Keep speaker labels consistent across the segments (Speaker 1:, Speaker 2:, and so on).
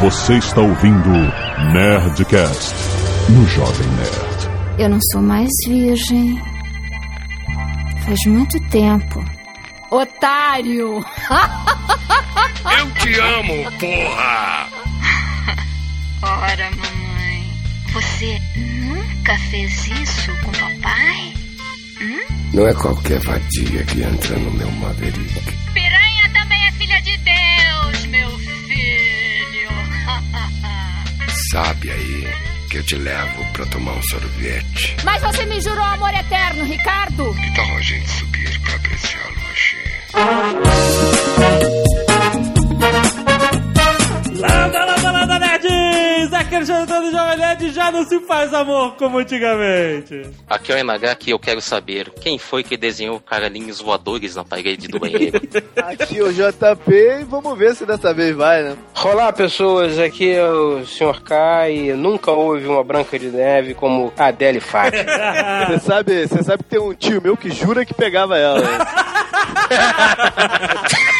Speaker 1: Você está ouvindo Nerdcast no Jovem Nerd.
Speaker 2: Eu não sou mais virgem. Faz muito tempo. Otário!
Speaker 3: Eu te amo, porra!
Speaker 4: Ora, mamãe, você nunca fez isso com papai?
Speaker 5: Não é qualquer vadia que entra no meu Maverick. Sabe aí que eu te levo pra tomar um sorvete.
Speaker 2: Mas você me jurou amor eterno, Ricardo!
Speaker 5: Que tal a gente subir pra apreciar a lua cheia?
Speaker 6: Landa, landa, landa, nerds! Aqui é o Jonathan do Jovem Nerd já não se faz amor como antigamente.
Speaker 7: Aqui é o MH que eu quero saber quem foi que desenhou caralhinhos voadores na parede do banheiro.
Speaker 8: Aqui é o JP e vamos ver se dessa vez vai, né?
Speaker 9: Olá pessoas, aqui é o Sr. K e nunca houve uma Branca de Neve como a Adele Fátima.
Speaker 8: Você sabe, você sabe que tem um tio meu que jura que pegava ela.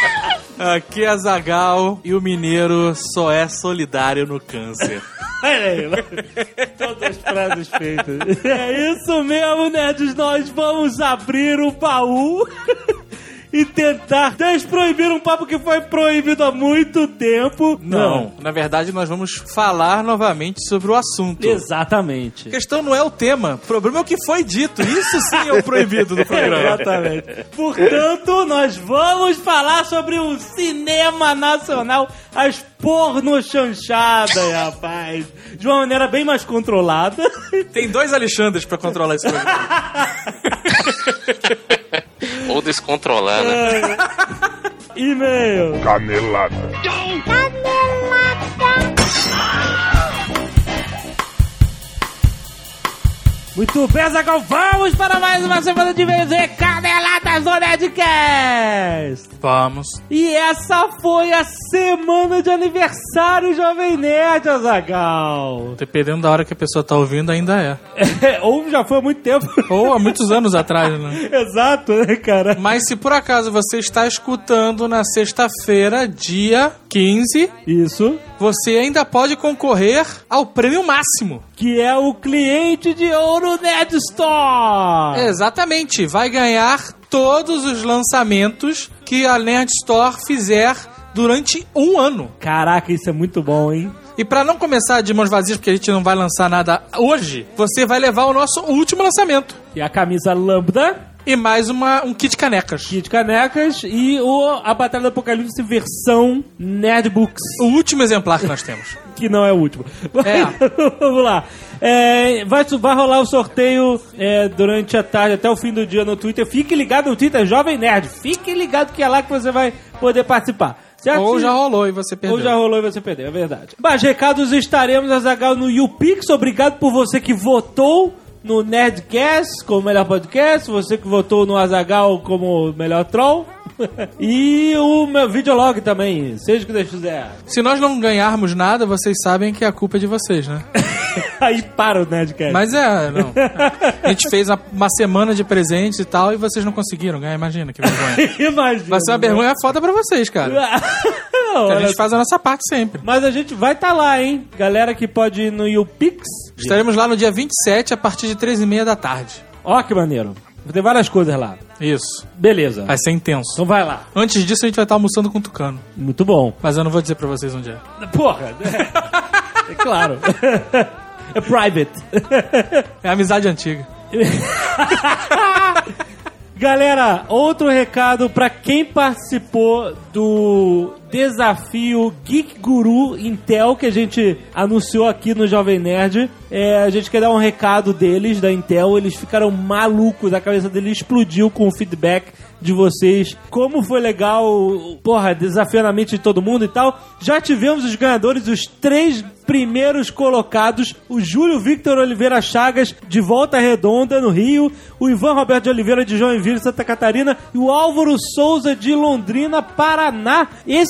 Speaker 8: né?
Speaker 10: Aqui é Zagal e o mineiro só é solidário no câncer.
Speaker 6: Olha aí, todas as frases feitas. É isso mesmo, nerds. Nós vamos abrir o baú e tentar desproibir um papo que foi proibido há muito tempo.
Speaker 10: Não, na verdade nós vamos falar novamente sobre o assunto.
Speaker 6: Exatamente.
Speaker 10: A questão não é o tema, o problema é o que foi dito. Isso sim é o proibido do programa.
Speaker 6: Exatamente. Portanto, nós vamos falar sobre o cinema nacional, as pornochanchadas, rapaz. De uma maneira bem mais controlada.
Speaker 10: Tem dois Alexandres pra controlar esse programa.
Speaker 7: Ou descontrolar, né?
Speaker 6: E-mail.
Speaker 1: Canelada.
Speaker 6: Muito bem, Zagal, vamos para mais uma semana de vez em Caneladas do Nerdcast.
Speaker 10: Vamos.
Speaker 6: E essa foi a semana de aniversário Jovem Nerd, Azagal.
Speaker 10: Dependendo da hora que a pessoa tá ouvindo, ainda é.
Speaker 6: Ou já foi há muito tempo.
Speaker 10: Ou há muitos anos atrás, né?
Speaker 6: Exato, né, cara?
Speaker 10: Mas se por acaso você está escutando na sexta-feira, dia 15,
Speaker 6: Isso.
Speaker 10: você ainda pode concorrer ao prêmio máximo.
Speaker 6: Que é o cliente de ouro Nerd Store.
Speaker 10: Exatamente, vai ganhar todos os lançamentos que a Nerd Store fizer durante um ano.
Speaker 6: Caraca, isso é muito bom, hein?
Speaker 10: E pra não começar de mãos vazias, porque a gente não vai lançar nada hoje, você vai levar o nosso último lançamento.
Speaker 6: E a camisa Lambda,
Speaker 10: E mais uma, um kit canecas.
Speaker 6: kit canecas e o, a Batalha do Apocalipse versão Nerdbooks.
Speaker 10: O último exemplar que nós temos.
Speaker 6: que não é o último.
Speaker 10: É.
Speaker 6: Vamos lá. É, vai, vai rolar o sorteio é, durante a tarde, até o fim do dia no Twitter. Fique ligado no Twitter, Jovem Nerd. Fique ligado que é lá que você vai poder participar. Certo?
Speaker 10: Ou já rolou e você perdeu.
Speaker 6: Ou já rolou e você perdeu, é verdade. Mas recados estaremos, Azagal, no YouPix. Obrigado por você que votou no Nerdcast como melhor podcast, você que votou no Azagal como melhor troll. E o meu videolog também, seja o que Deus quiser.
Speaker 10: Se nós não ganharmos nada, vocês sabem que a culpa é de vocês, né?
Speaker 6: Aí para o Nerdcast.
Speaker 10: Mas é, não. A gente fez uma, semana de presentes e tal e vocês não conseguiram ganhar. Imagina que vergonha.
Speaker 6: Imagina.
Speaker 10: Vai ser uma vergonha foda pra vocês, cara.
Speaker 6: Não,
Speaker 10: a gente faz a nossa parte sempre.
Speaker 6: Mas a gente vai estar lá, hein? Galera que pode ir no YouPix.
Speaker 10: Estaremos lá no dia 27, a partir de 13h30 da tarde.
Speaker 6: Ó, que maneiro. Ter várias coisas lá.
Speaker 10: Isso.
Speaker 6: Beleza.
Speaker 10: Vai ser intenso.
Speaker 6: Então vai lá.
Speaker 10: Antes disso, a gente vai estar almoçando com o Tucano.
Speaker 6: Muito bom.
Speaker 10: Mas eu não vou dizer pra vocês onde é.
Speaker 6: Porra. É, é claro. É private.
Speaker 10: É amizade antiga.
Speaker 6: Galera, outro recado pra quem participou do desafio Geek Guru Intel que a gente anunciou aqui no Jovem Nerd. É, a gente quer dar um recado deles, da Intel. Eles ficaram malucos, a cabeça deles explodiu com o feedback de vocês. Como foi legal, porra, desafiando a mente de todo mundo e tal. Já tivemos os ganhadores, os três primeiros colocados: o Júlio Victor Oliveira Chagas, de Volta Redonda, no Rio, o Ivan Roberto de Oliveira, de Joinville, Santa Catarina, e o Álvaro Souza, de Londrina, Paraná.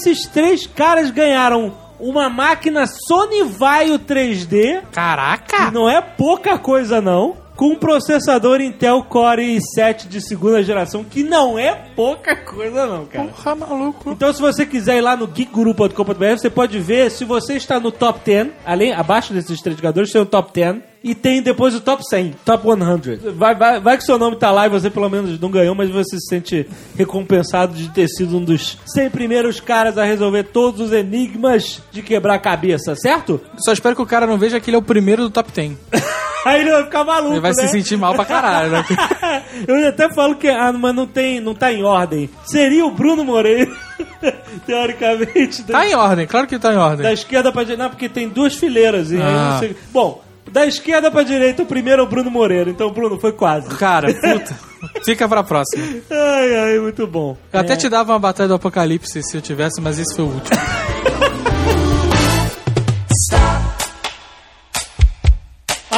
Speaker 6: Esses três caras ganharam uma máquina Sony Vaio 3D.
Speaker 10: Caraca!
Speaker 6: Não é pouca coisa, não. com um processador Intel Core i7 de segunda geração, que não é pouca coisa não, cara.
Speaker 10: Porra, maluco.
Speaker 6: Então, se você quiser ir lá no geekguru.com.br, você pode ver se você está no top 10, além, abaixo desses três jogadores, tem o top 10 e tem depois o top 100, top 100. Vai, vai, vai que seu nome tá lá e você pelo menos não ganhou, mas você se sente recompensado de ter sido um dos 100 primeiros caras a resolver todos os enigmas de quebrar a cabeça, certo?
Speaker 10: Só espero que o cara não veja que ele é o primeiro do top 10.
Speaker 6: Aí ele vai ficar maluco,
Speaker 10: Ele vai
Speaker 6: né?
Speaker 10: se sentir mal pra caralho, né?
Speaker 6: Eu até falo que ah, mas não tem, não tá em ordem. Seria o Bruno Moreira, teoricamente.
Speaker 10: Tá em ordem, claro que tá em ordem.
Speaker 6: Da esquerda pra direita. Não, porque tem duas fileiras. E aí
Speaker 10: Ah.
Speaker 6: não sei- Bom, da esquerda pra direita, o primeiro é o Bruno Moreira. Então, Bruno, foi quase.
Speaker 10: Cara, puta. Fica pra próxima.
Speaker 6: Ai, ai, muito bom.
Speaker 10: Eu até
Speaker 6: É.
Speaker 10: te dava uma batalha do apocalipse se eu tivesse, mas esse foi o último.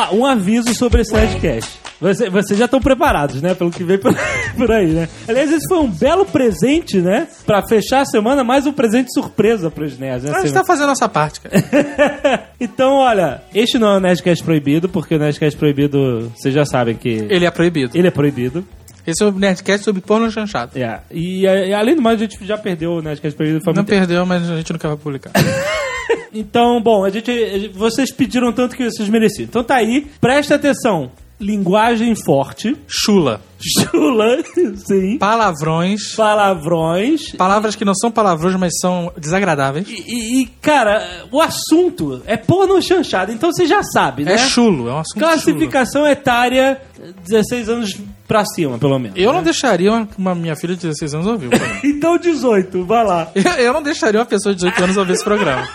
Speaker 6: Ah, um aviso sobre esse Nerdcast. Você- Vocês já estão preparados, né? Pelo que vem por, por aí, né? Aliás, esse foi um belo presente, né? Pra fechar a semana, mais um presente surpresa pros nerds. Né?
Speaker 10: A gente tá fazendo a nossa parte, cara.
Speaker 6: então, olha, este não é o Nerdcast proibido, porque o Nerdcast proibido, vocês já sabem que
Speaker 10: Ele é proibido.
Speaker 6: ele é proibido.
Speaker 10: Esse é o Nerdcast sobre porno chanchado.
Speaker 6: É. E, e, além do mais, a gente já perdeu o Nerdcast proibido. Foi
Speaker 10: Não perdeu, mas a gente nunca vai publicar.
Speaker 6: Então, bom, a gente, a gente- vocês pediram tanto que vocês mereciam. Então tá aí, presta atenção. Linguagem forte,
Speaker 10: Chula.
Speaker 6: chula, sim,
Speaker 10: Palavrões.
Speaker 6: palavrões.
Speaker 10: Palavras que não são palavrões, mas são desagradáveis.
Speaker 6: E, e, cara, o assunto é porno chanchado, então você já sabe, né?
Speaker 10: É chulo, é um assunto chulo.
Speaker 6: Classificação etária, 16 anos pra cima, pelo menos.
Speaker 10: Eu não deixaria uma, uma minha filha de 16 anos ouvir o programa.
Speaker 6: Então 18, vai lá.
Speaker 10: Eu, eu não deixaria uma pessoa de 18 anos ouvir esse programa.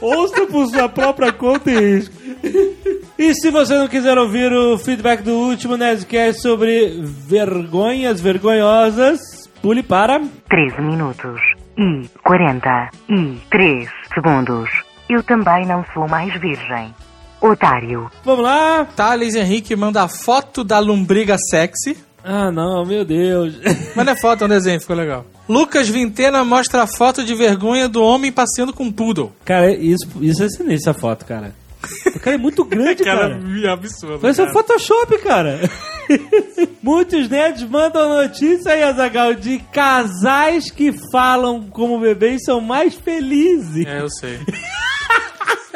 Speaker 6: Ouça por sua própria conta e risco. E se você não quiser ouvir o feedback do último Nerdcast sobre vergonhas vergonhosas, pule para...
Speaker 11: 13 minutos e 43 segundos. Eu também não sou mais virgem. Otário.
Speaker 6: Vamos lá.
Speaker 10: Thales Henrique manda a foto da lombriga sexy.
Speaker 6: Ah, não, meu Deus.
Speaker 10: Mas não é foto, é um desenho, ficou legal. Lucas Vintena mostra a foto de vergonha do homem passeando com um poodle.
Speaker 6: Cara, isso, isso é sinistro, essa foto, cara. O cara é muito grande, cara.
Speaker 10: absurdo.
Speaker 6: Parece um Photoshop, cara. Muitos nerds mandam notícia aí, Azagal, de casais que falam como bebês são mais felizes.
Speaker 10: É, eu sei.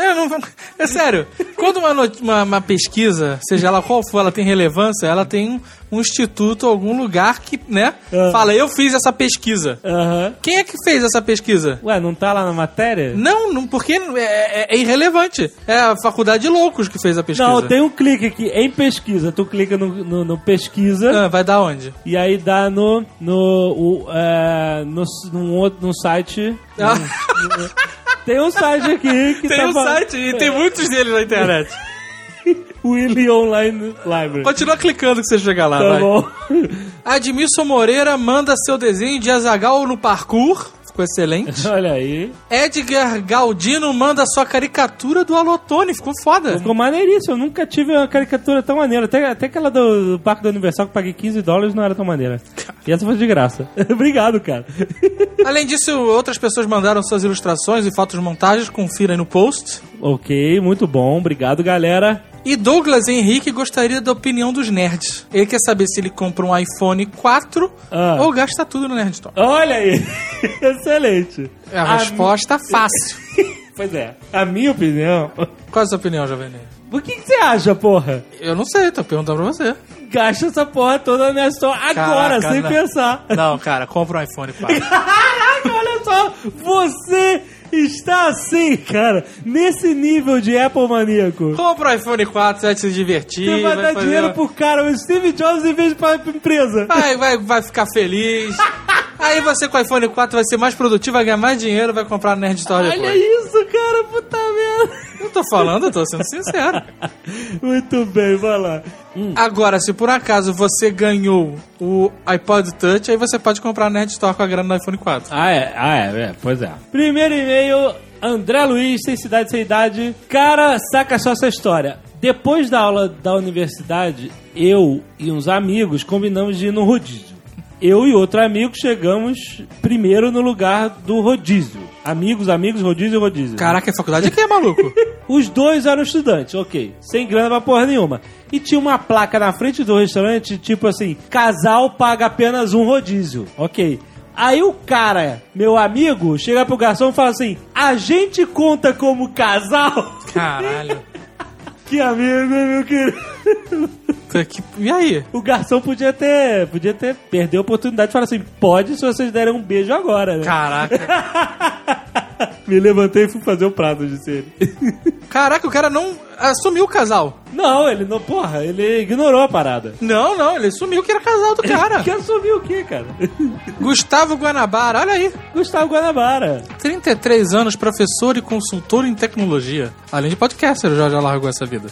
Speaker 10: É, não, é sério. Quando uma, uma, uma pesquisa, seja ela qual for, ela tem relevância, ela tem um, um instituto, algum lugar que, né,
Speaker 6: Ah.
Speaker 10: fala, eu fiz essa pesquisa.
Speaker 6: Aham.
Speaker 10: Quem é que fez essa pesquisa?
Speaker 6: Ué, não tá lá na matéria?
Speaker 10: Não, não porque é, é- é irrelevante. É a faculdade de loucos que fez a pesquisa.
Speaker 6: Não, tem um clique aqui em pesquisa. Tu clica no, no, no pesquisa
Speaker 10: Ah, vai dar onde?
Speaker 6: e aí dá no no o, é, no, num outro no site.
Speaker 10: Ah.
Speaker 6: Tem um site aqui que
Speaker 10: Tem
Speaker 6: tá
Speaker 10: um
Speaker 6: falando-
Speaker 10: site e tem muitos deles na internet.
Speaker 6: Willy Online Library.
Speaker 10: Continua clicando que você chegar lá,
Speaker 6: Tá
Speaker 10: vai.
Speaker 6: bom.
Speaker 10: Admilson Moreira manda seu desenho de Azagal no parkour. Ficou excelente.
Speaker 6: Olha aí.
Speaker 10: Edgar Galdino manda sua caricatura do Alotone. Ficou foda.
Speaker 6: Ficou maneiríssimo. Eu nunca tive uma caricatura tão maneira. Até, até aquela do, do Parque do Universal que eu paguei 15 dólares não era tão maneira. E essa foi de graça. Obrigado, cara.
Speaker 10: Além disso, outras pessoas mandaram suas ilustrações e fotos de montagens. Confira aí no post.
Speaker 6: ok, muito bom. Obrigado, galera.
Speaker 10: E Douglas Henrique gostaria da opinião dos nerds. Ele quer saber se ele compra um iPhone 4
Speaker 6: Ah.
Speaker 10: ou gasta tudo no Nerd Store.
Speaker 6: Olha aí. Excelente.
Speaker 10: É a resposta fácil.
Speaker 6: Pois é. A minha opinião.
Speaker 10: Qual é a sua opinião, Jovem Nerd?
Speaker 6: O que, que você acha, porra?
Speaker 10: Eu não sei, tô perguntando pra você.
Speaker 6: Gasta essa porra toda na minha store agora,
Speaker 10: Caraca,
Speaker 6: sem
Speaker 10: não.
Speaker 6: pensar.
Speaker 10: Não, cara, compra um iPhone 4.
Speaker 6: Caraca, olha só. Você está assim, cara. Nesse nível de Apple maníaco.
Speaker 10: compra um iPhone 4, você vai se divertir.
Speaker 6: Você vai, dar
Speaker 10: fazer-
Speaker 6: dinheiro pro cara, o Steve Jobs, em vez de pra empresa.
Speaker 10: Vai, vai, vai ficar feliz. Aí você com o iPhone 4 vai ser mais produtivo, vai ganhar mais dinheiro, vai comprar no Nerd Store
Speaker 6: Olha
Speaker 10: depois.
Speaker 6: isso, cara, puta merda.
Speaker 10: Eu tô falando, eu tô sendo sincero.
Speaker 6: Muito bem, vai lá.
Speaker 10: Agora, se por acaso você ganhou o iPod Touch, aí você pode comprar Nerd Store com a grana do iPhone 4.
Speaker 6: Ah, é, ah, é, é, pois é. Primeiro e-mail, André Luiz, sem cidade, sem idade. Cara, saca só essa história. Depois da aula da universidade, eu e uns amigos combinamos de ir no rodízio. Eu e outro amigo chegamos primeiro no lugar do rodízio. Amigos, amigos, rodízio, rodízio.
Speaker 10: Caraca, a faculdade aqui é maluco.
Speaker 6: Os dois eram estudantes, ok. Sem grana pra porra nenhuma. E tinha uma placa na frente do restaurante, tipo assim, casal paga apenas um rodízio. Ok. Aí o cara, meu amigo, chega pro garçom e fala assim: a gente conta como casal?
Speaker 10: Caralho.
Speaker 6: Que amigo, meu querido?
Speaker 10: E aí?
Speaker 6: O garçom podia ter, podia ter perder a oportunidade de falar assim: pode se vocês derem um beijo agora, né?
Speaker 10: Caraca.
Speaker 6: Me levantei e fui fazer o prato, disse ele.
Speaker 10: Caraca, o cara não assumiu o casal.
Speaker 6: Não, ele não, porra, ele ignorou a parada.
Speaker 10: Não, não, ele assumiu que era casal do cara.
Speaker 6: Que assumiu o quê, cara?
Speaker 10: Gustavo Guanabara, olha aí.
Speaker 6: Gustavo Guanabara.
Speaker 10: 33 anos, professor e consultor em tecnologia. Além de podcaster, já já largou essa vida.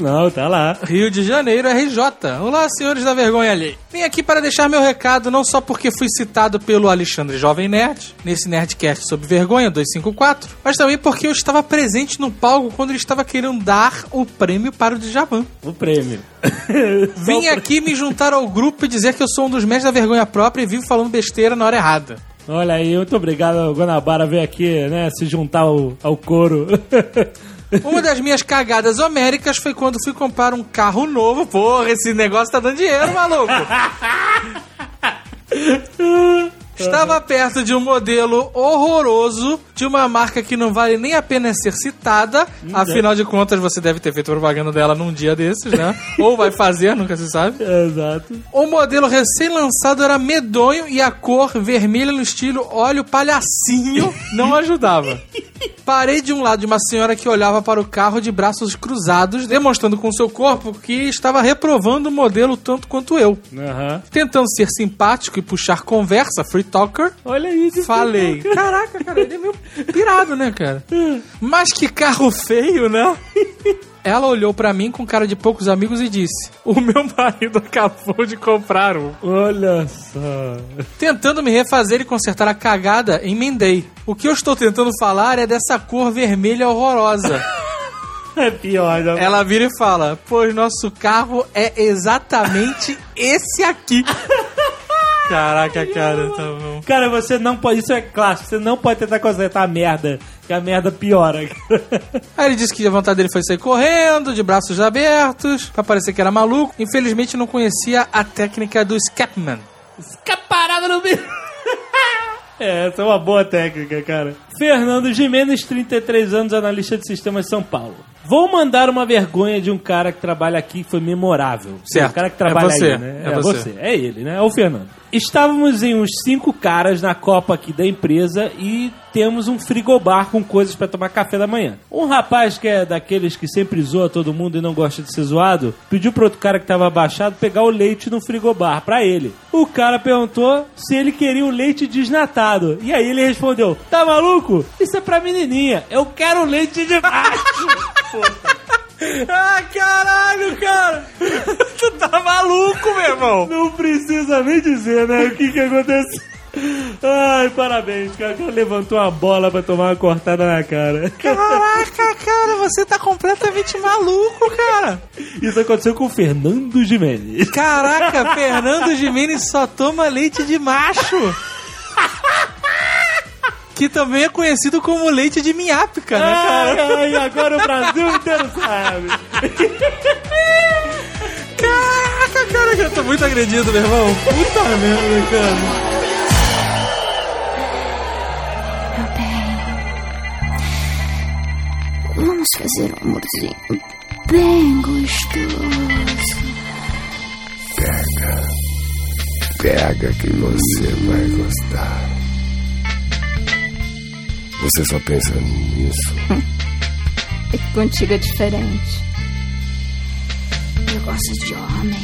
Speaker 6: Não, tá lá.
Speaker 10: Rio de Janeiro, RJ. Olá, senhores da vergonha ali. Vim aqui para deixar meu recado, não só porque fui citado pelo Alexandre Jovem Nerd, nesse Nerdcast sobre vergonha 254, mas também porque eu estava presente no palco quando ele estava querendo dar o prêmio para o Djavan.
Speaker 6: O prêmio.
Speaker 10: Vim aqui me juntar ao grupo e dizer que eu sou um dos mestres da vergonha própria e vivo falando besteira na hora errada.
Speaker 6: Olha aí, muito obrigado, Guanabara, ver aqui, né, se juntar ao, ao coro.
Speaker 10: Uma das minhas cagadas homéricas foi quando fui comprar um carro novo. Porra, esse negócio tá dando dinheiro, maluco. Estava perto de um modelo horroroso de uma marca que não vale nem a pena ser citada. Afinal de contas, você deve ter feito propaganda dela num dia desses, né? Ou vai fazer, nunca se sabe.
Speaker 6: Exato.
Speaker 10: O modelo recém-lançado era medonho e a cor vermelha no estilo óleo palhacinho não ajudava. Parei de um lado de uma senhora que olhava para o carro de braços cruzados, demonstrando com seu corpo que estava reprovando o modelo tanto quanto eu.
Speaker 6: Aham.
Speaker 10: Tentando ser simpático e puxar conversa, free talker,
Speaker 6: Olha aí, de
Speaker 10: falei. Caraca, cara, ele é meio pirado, né, cara? Mas que carro feio, né? Ela olhou pra mim com cara de poucos amigos e disse: O meu marido acabou de comprar um.
Speaker 6: Olha só.
Speaker 10: Tentando me refazer e consertar a cagada, emendei. O que eu estou tentando falar é dessa cor vermelha horrorosa.
Speaker 6: É pior, já.
Speaker 10: Ela vira e fala: Pois nosso carro é exatamente esse aqui. Caraca, cara, tá bom.
Speaker 6: Cara, você não pode. Isso é clássico. Você não pode tentar consertar a merda, que a merda piora.
Speaker 10: Aí ele disse que a vontade dele foi sair correndo, de braços abertos, pra parecer que era maluco. Infelizmente não conhecia a técnica do Scapman.
Speaker 6: Escaparada no bico. É, essa é uma boa técnica, cara. Fernando Jimenez, 33 anos, analista de sistemas de São Paulo. Vou mandar uma vergonha de um cara que trabalha aqui que foi memorável.
Speaker 10: Certo.
Speaker 6: O cara que trabalha
Speaker 10: É você.
Speaker 6: aí, né?
Speaker 10: É você.
Speaker 6: É ele, né? É o Fernando. Estávamos em uns cinco caras na Copa aqui da empresa e temos um frigobar com coisas para tomar café da manhã. Um rapaz que é daqueles que sempre zoa todo mundo e não gosta de ser zoado, pediu pro outro cara que tava abaixado pegar o leite no frigobar pra ele. O cara perguntou se ele queria o leite desnatado. E aí ele respondeu: Tá maluco? Isso é pra menininha. Eu quero leite de macho.
Speaker 10: Ah, caralho, cara! tu tá maluco, meu irmão!
Speaker 6: Não precisa nem dizer, né? O que que aconteceu. Ai, parabéns, cara. O cara levantou a bola pra tomar uma cortada na cara.
Speaker 10: Caraca, cara, você tá completamente maluco, cara!
Speaker 6: Isso aconteceu com o Fernando Jimenez.
Speaker 10: Caraca, Fernando Jimenez só toma leite de macho! Que também é conhecido como leite de minhápica, né, cara?
Speaker 6: Ai, ai, agora o Brasil inteiro sabe.
Speaker 10: Caraca, cara, eu tô muito agredido, meu irmão. Puta merda, cara.
Speaker 2: Vamos fazer um amorzinho bem gostoso.
Speaker 5: Pega. Pega que você vai gostar. Você só pensa nisso.
Speaker 2: É que contigo é diferente. Eu gosto de homem.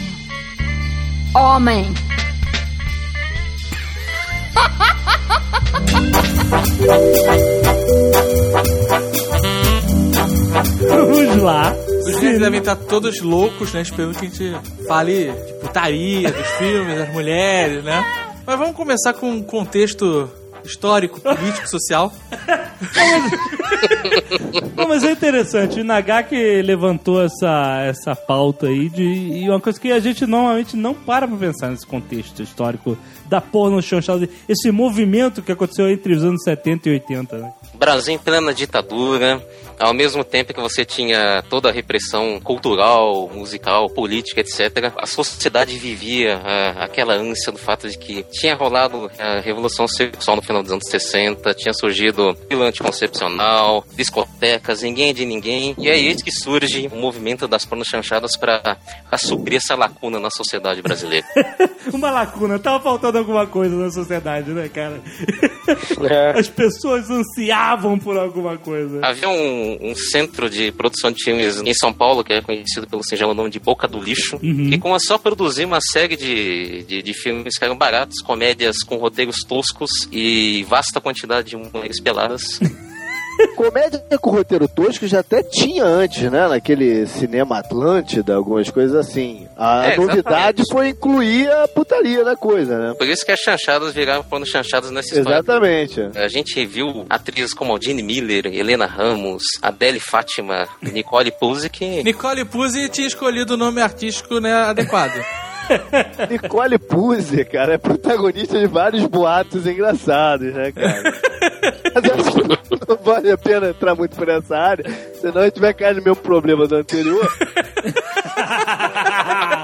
Speaker 2: Homem!
Speaker 6: Vamos lá.
Speaker 10: Os meninos devem estar todos loucos, né? Esperando que a gente fale de putaria, dos filmes, das mulheres, né? Mas vamos começar com um contexto histórico, político, social.
Speaker 6: Não, mas é interessante. O Nagaki levantou essa, essa pauta aí de e uma coisa que a gente normalmente não para pra pensar nesse contexto histórico da porno chanchada, esse movimento que aconteceu entre os anos 70 e 80, né?
Speaker 7: Brasil em plena ditadura, ao mesmo tempo que você tinha toda a repressão cultural, musical, política, etc., a sociedade vivia ah, aquela ânsia do fato de que tinha rolado a revolução sexual no final dos anos 60, tinha surgido pílula anticoncepcional, discotecas, ninguém é de ninguém, e é aí que surge o movimento das pornos chanchadas para suprir essa lacuna na sociedade brasileira.
Speaker 6: Uma lacuna, tava faltando alguma coisa na sociedade, né, cara? As pessoas ansiavam por alguma coisa.
Speaker 7: Havia um, um centro de produção de filmes em São Paulo, que é conhecido pelo singelo nome de Boca do Lixo,
Speaker 6: Uhum.
Speaker 7: que com só produzir uma série de, de, de filmes que eram baratos, comédias com roteiros toscos e vasta quantidade de mulheres peladas.
Speaker 8: Comédia com roteiro tosco já até tinha antes, né? Naquele cinema Atlântida, algumas coisas assim. A
Speaker 7: É,
Speaker 8: novidade foi incluir a putaria na coisa, né?
Speaker 7: Por isso que as chanchadas viraram porno chanchadas nessa história.
Speaker 8: Exatamente.
Speaker 7: A gente viu atrizes como Aldine Miller, Helena Ramos, Adele Fátima, Nicole Puzic.
Speaker 10: Nicole Puzzi tinha escolhido o nome artístico né, adequado.
Speaker 8: Nicole Puzzi, cara, é protagonista de vários boatos engraçados, né, cara? Mas eu acho que não vale a pena entrar muito por essa área, senão a gente vai cair no mesmo problema do anterior.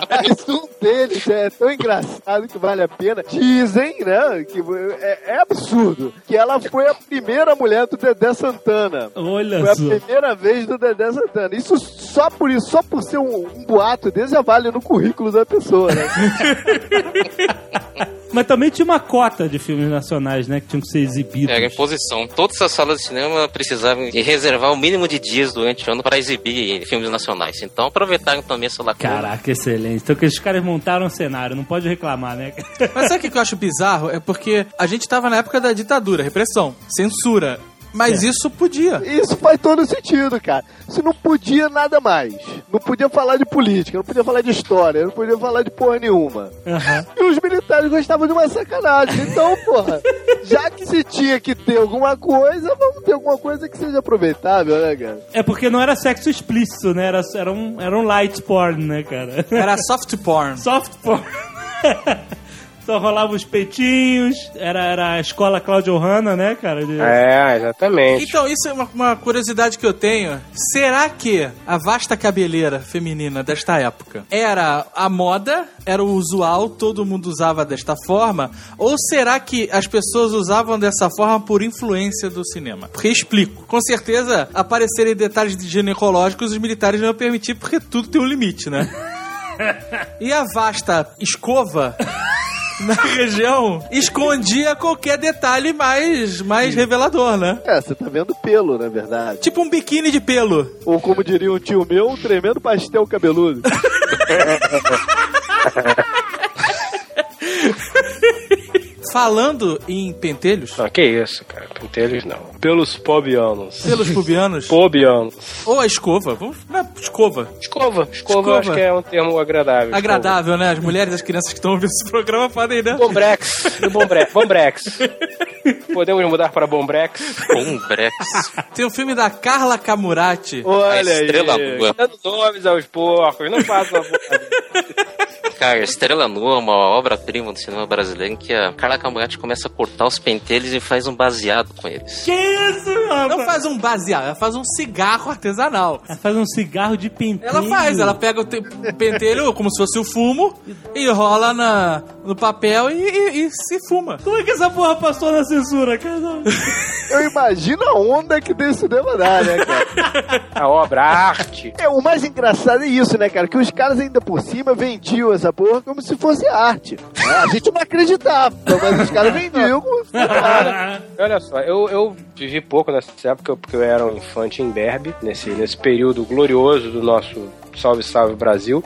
Speaker 8: Mas um deles é tão engraçado que vale a pena. Dizem, né, que é, é absurdo, que ela foi a primeira mulher do Dedé Santana.
Speaker 6: Olha
Speaker 8: Foi a
Speaker 6: só.
Speaker 8: primeira vez do Dedé Santana. Isso só por isso, só por ser um, um boato desse já vale no currículo da pessoa, né?
Speaker 6: Mas também tinha uma cota de filmes nacionais, né? Que tinham que ser exibidos.
Speaker 7: Era imposição. Todas as salas cinema precisavam de reservar o mínimo de dias durante o ano para exibir filmes nacionais. Então aproveitaram também essa lacuna.
Speaker 6: Caraca, excelente. Então que esses caras montaram um cenário, não pode reclamar, né?
Speaker 10: Mas sabe o que eu acho bizarro? É porque a gente tava na época da ditadura, repressão, censura. Mas isso podia.
Speaker 8: Isso faz todo sentido, cara. Se não podia nada mais. Não podia falar de política, não podia falar de história, não podia falar de porra nenhuma.
Speaker 6: Aham.
Speaker 8: E os militares gostavam de uma sacanagem. Então, porra, já que se tinha que ter alguma coisa, vamos ter alguma coisa que seja aproveitável, né, cara?
Speaker 6: É porque não era sexo explícito, né? Era, era, um, era um light porn, né, cara?
Speaker 10: Era soft porn.
Speaker 6: Soft porn. Só rolava os peitinhos, era, era a escola Cláudio Hanna, né, cara? De-
Speaker 9: É, exatamente.
Speaker 10: Então, isso é uma, uma curiosidade que eu tenho. Será que a vasta cabeleira feminina desta época era a moda, era o usual, todo mundo usava desta forma? Ou será que as pessoas usavam dessa forma por influência do cinema? Porque explico. Com certeza, aparecerem detalhes de ginecológicos, os militares não iam permitir, porque tudo tem um limite, né? E a vasta escova na região escondia qualquer detalhe mais, mais revelador, né?
Speaker 8: É, você tá vendo pelo, na verdade.
Speaker 10: Tipo um biquíni de pelo.
Speaker 8: Ou como diria um tio meu, um tremendo pastel cabeludo.
Speaker 10: Falando em pentelhos,
Speaker 9: Não, que isso, cara. Pentelhos não. Pelos pobianos.
Speaker 10: pelos pubianos,
Speaker 9: Pobianos.
Speaker 10: ou a escova, vamos na escova.
Speaker 9: Escova. Escova,
Speaker 10: Escova.
Speaker 9: eu acho que é um termo agradável.
Speaker 10: Agradável, né? As mulheres e as crianças que estão ouvindo esse programa podem, né?
Speaker 9: Bombrex. Bombrex. Bombrex. Podemos mudar para Bombrex?
Speaker 7: Bombrex.
Speaker 10: Tem um filme da Carla Camurati.
Speaker 8: Olha
Speaker 7: A Estrela
Speaker 8: aí.
Speaker 7: Nua.
Speaker 9: Dando nomes aos porcos. Não faça uma
Speaker 7: Cara, Estrela Nua é uma obra-prima do cinema brasileiro em que a Carla Camurati começa a cortar os pentelhos e faz um baseado com eles.
Speaker 6: Que isso, rapaz?
Speaker 10: Não faz um baseado, ela faz um cigarro artesanal.
Speaker 6: Ela faz um cigarro de pentelho.
Speaker 10: Ela faz, ela pega o pentelho como se fosse o fumo, enrola na, no papel e, e- e se fuma.
Speaker 6: Como é que essa porra passou na censura, cara?
Speaker 8: Eu imagino a onda que desse cinema dá, né, cara?
Speaker 9: A obra, a arte.
Speaker 8: É, o mais engraçado é isso, né, cara? Que os caras ainda por cima vendiam essa porra como se fosse arte. É, a gente não acreditava, mas os caras vendiam como se fosse arte.
Speaker 9: Olha só, eu, eu vivi pouco nessa época porque eu era um infante em Berbe, nesse, nesse período glorioso do nosso Salve Salve Brasil.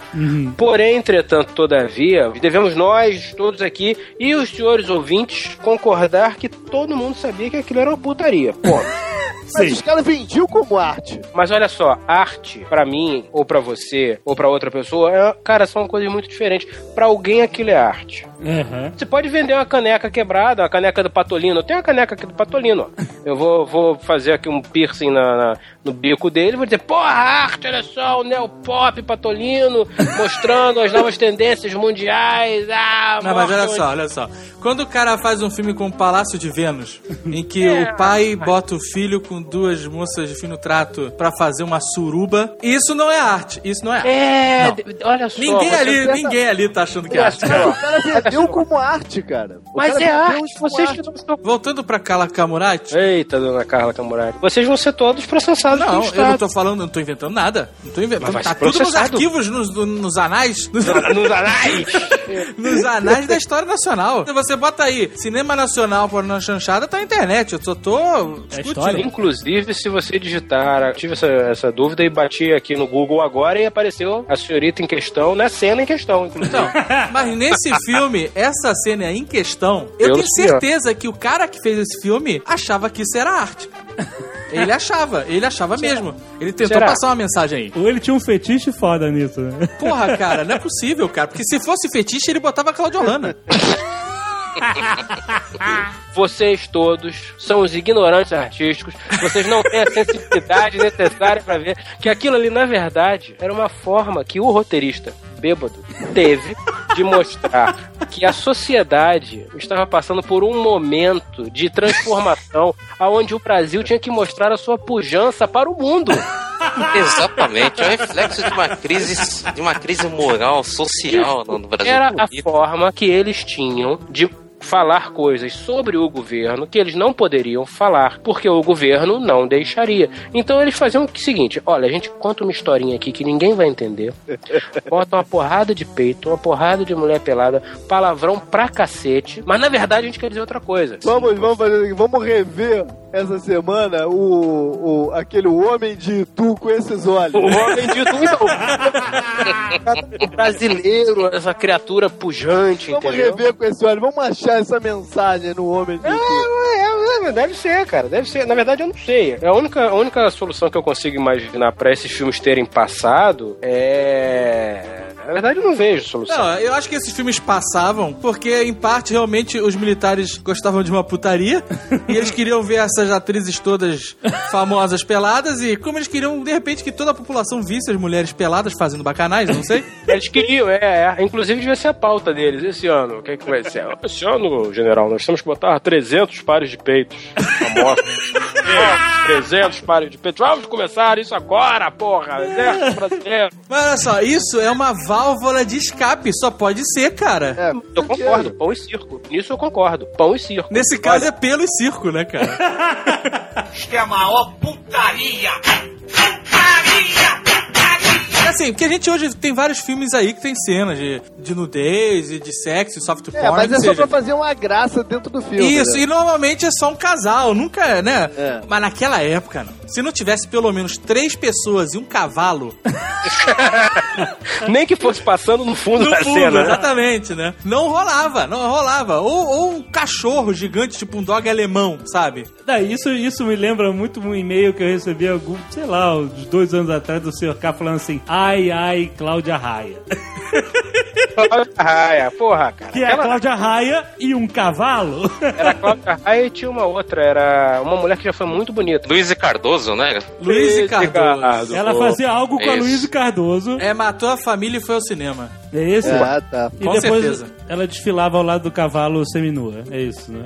Speaker 9: Porém, entretanto, todavia, devemos nós, todos aqui, e os senhores ouvintes, concordar que todo mundo sabia que aquilo era uma putaria. Pô.
Speaker 8: Mas os caras vendiam como arte.
Speaker 9: Mas olha só, arte, pra mim, ou pra você, ou pra outra pessoa, é, cara, são coisas muito diferentes. Pra alguém aquilo é arte.
Speaker 6: Uhum.
Speaker 9: Você pode vender uma caneca quebrada, uma caneca do Patolino. Eu tenho uma caneca aqui do Patolino, ó. Eu vou, vou fazer aqui um piercing na, na- no bico dele, vou dizer, porra, arte, olha só, o neopop Patolino, mostrando as novas tendências mundiais. Ah,
Speaker 10: Não, mas olha só, olha só. Quando o cara faz um filme com o Palácio de Vênus, em que
Speaker 9: É,
Speaker 10: o pai bota o filho com duas moças de fino trato pra fazer uma suruba, isso não é arte. Isso não é arte.
Speaker 9: É,
Speaker 10: Não.
Speaker 9: olha só.
Speaker 10: Ninguém ali,
Speaker 9: pensa-
Speaker 10: ninguém ali tá achando que é arte.
Speaker 8: Cara, o cara vendeu como arte, cara. O
Speaker 9: Mas
Speaker 8: cara
Speaker 9: é arte, vocês
Speaker 8: arte.
Speaker 9: que não estão...
Speaker 10: Voltando pra Carla Camurati.
Speaker 9: Eita, dona Carla Camurati. Vocês vão ser todos processados
Speaker 10: Não, eu
Speaker 9: Estado.
Speaker 10: não tô falando, não tô inventando nada. Não tô inventando.
Speaker 9: Mas vai
Speaker 10: Tá tudo nos arquivos, nos, nos anais. Nos,
Speaker 9: Nos anais.
Speaker 10: nos anais da história nacional. Se você bota aí, cinema nacional por na chanchada, tá na internet. Eu só tô discutindo.
Speaker 6: história.
Speaker 9: Inclusive, se você digitar, tive essa, essa dúvida e bati aqui no Google agora e apareceu a senhorita em questão, na cena em questão, inclusive.
Speaker 10: Então, mas nesse filme, essa cena em questão, eu
Speaker 9: Eu
Speaker 10: tenho certeza que o cara que fez esse filme achava que isso era arte. Ele achava, ele achava mesmo. Ele tentou
Speaker 9: Será?
Speaker 10: passar uma mensagem aí.
Speaker 6: Ou ele tinha um fetiche foda nisso, né?
Speaker 10: Porra, cara, não é possível, cara. Porque se fosse fetiche, ele botava a Claudio Hanna.
Speaker 9: Vocês todos são os ignorantes artísticos. Vocês não têm a sensibilidade necessária pra ver que aquilo ali, na verdade, era uma forma que o roteirista bêbado teve de mostrar que a sociedade estava passando por um momento de transformação aonde o Brasil tinha que mostrar a sua pujança para o mundo.
Speaker 7: Exatamente, é o reflexo de uma crise, de uma crise moral, social no Brasil.
Speaker 9: Era a forma que eles tinham de falar coisas sobre o governo que eles não poderiam falar, porque o governo não deixaria. Então eles faziam o seguinte: olha, a gente conta uma historinha aqui que ninguém vai entender, bota uma porrada de peito, uma porrada de mulher pelada, palavrão pra cacete, mas na verdade a gente quer dizer outra coisa.
Speaker 8: Vamos, vamos fazer aqui, vamos rever essa semana o, o aquele homem de Itu com esses olhos.
Speaker 9: O homem de tudo. o brasileiro, essa criatura pujante,
Speaker 8: Vamos
Speaker 9: entendeu?
Speaker 8: rever com esse olho, vamos achar essa mensagem no homem de Itu.
Speaker 9: É, é, deve ser, cara, deve ser. Na verdade, eu não sei. A única, a única solução que eu consigo imaginar pra esses filmes terem passado é. Na verdade, eu não vejo solução.
Speaker 10: Não, eu acho que esses filmes passavam porque, em parte, realmente os militares gostavam de uma putaria e eles queriam ver essas atrizes todas famosas peladas e, como eles queriam, de repente, que toda a população visse as mulheres peladas fazendo bacanais, não sei.
Speaker 9: Eles queriam, é, é. Inclusive, devia ser a pauta deles esse ano. O que, é que vai ser? Esse ano, general, nós temos que botar 300 pares de peitos famosos. É, 300 pares de peitos. Vamos começar isso agora, porra! Exército brasileiro.
Speaker 10: Mas olha só, isso é uma válvula de escape, só pode ser, cara.
Speaker 8: É,
Speaker 9: Eu concordo, pão e circo. Nisso eu concordo. Pão e circo.
Speaker 10: Nesse caso é pelo e circo, né, cara?
Speaker 3: Isto é a maior putaria! Putaria!
Speaker 10: É assim, porque a gente hoje tem vários filmes aí que tem cenas de, de nudez e de sexo, soft porn,
Speaker 8: É, mas é só
Speaker 10: seja.
Speaker 8: pra fazer uma graça dentro do filme.
Speaker 10: Isso,
Speaker 8: né?
Speaker 10: e normalmente é só um casal, nunca é, né?
Speaker 8: É.
Speaker 10: Mas naquela época, não. se não tivesse pelo menos três pessoas e um cavalo
Speaker 9: Nem que fosse passando no fundo
Speaker 10: no
Speaker 9: da
Speaker 10: fundo,
Speaker 9: cena. né?
Speaker 10: exatamente, né? Não rolava, não rolava. Ou, ou um cachorro gigante, tipo um dog alemão, sabe?
Speaker 6: Não, isso, isso me lembra muito um e-mail que eu recebi, algum, sei lá, uns dois anos atrás, do senhor K falando assim: ai, ai, Cláudia Raia.
Speaker 9: Cláudia Raia, porra, cara.
Speaker 6: Que é a Cláudia Raia e um cavalo.
Speaker 9: Era a Cláudia Raia e tinha uma outra, era uma mulher que já foi muito bonita.
Speaker 7: Luiz Cardoso, né?
Speaker 10: Luiz
Speaker 9: Luiz
Speaker 10: Cardoso.
Speaker 6: Ela fazia algo com a. Luiz Cardoso.
Speaker 10: É, matou a família e foi ao cinema.
Speaker 6: É esse?
Speaker 8: Ah, tá.
Speaker 6: E
Speaker 10: Com
Speaker 6: depois
Speaker 10: certeza.
Speaker 6: ela desfilava ao lado do cavalo seminua. É isso, né?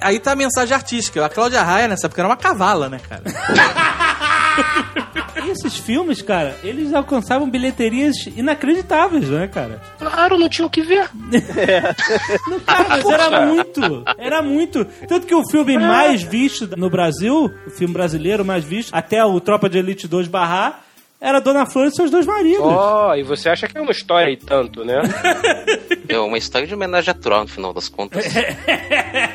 Speaker 10: Aí tá a mensagem artística. A Cláudia Raia nessa época era uma cavala, né, cara?
Speaker 6: Esses filmes, cara, eles alcançavam bilheterias inacreditáveis, né, cara?
Speaker 9: Claro, não tinha o que ver.
Speaker 6: Não, cara, mas era muito. Era muito. Tanto que o filme mais visto no Brasil, o filme brasileiro mais visto, até o Tropa de Elite 2 barrar, era Dona Flor e seus dois maridos.
Speaker 9: Ó, e você acha que é uma história e tanto, né?
Speaker 7: É uma história de homenagem a Troll, no final das contas.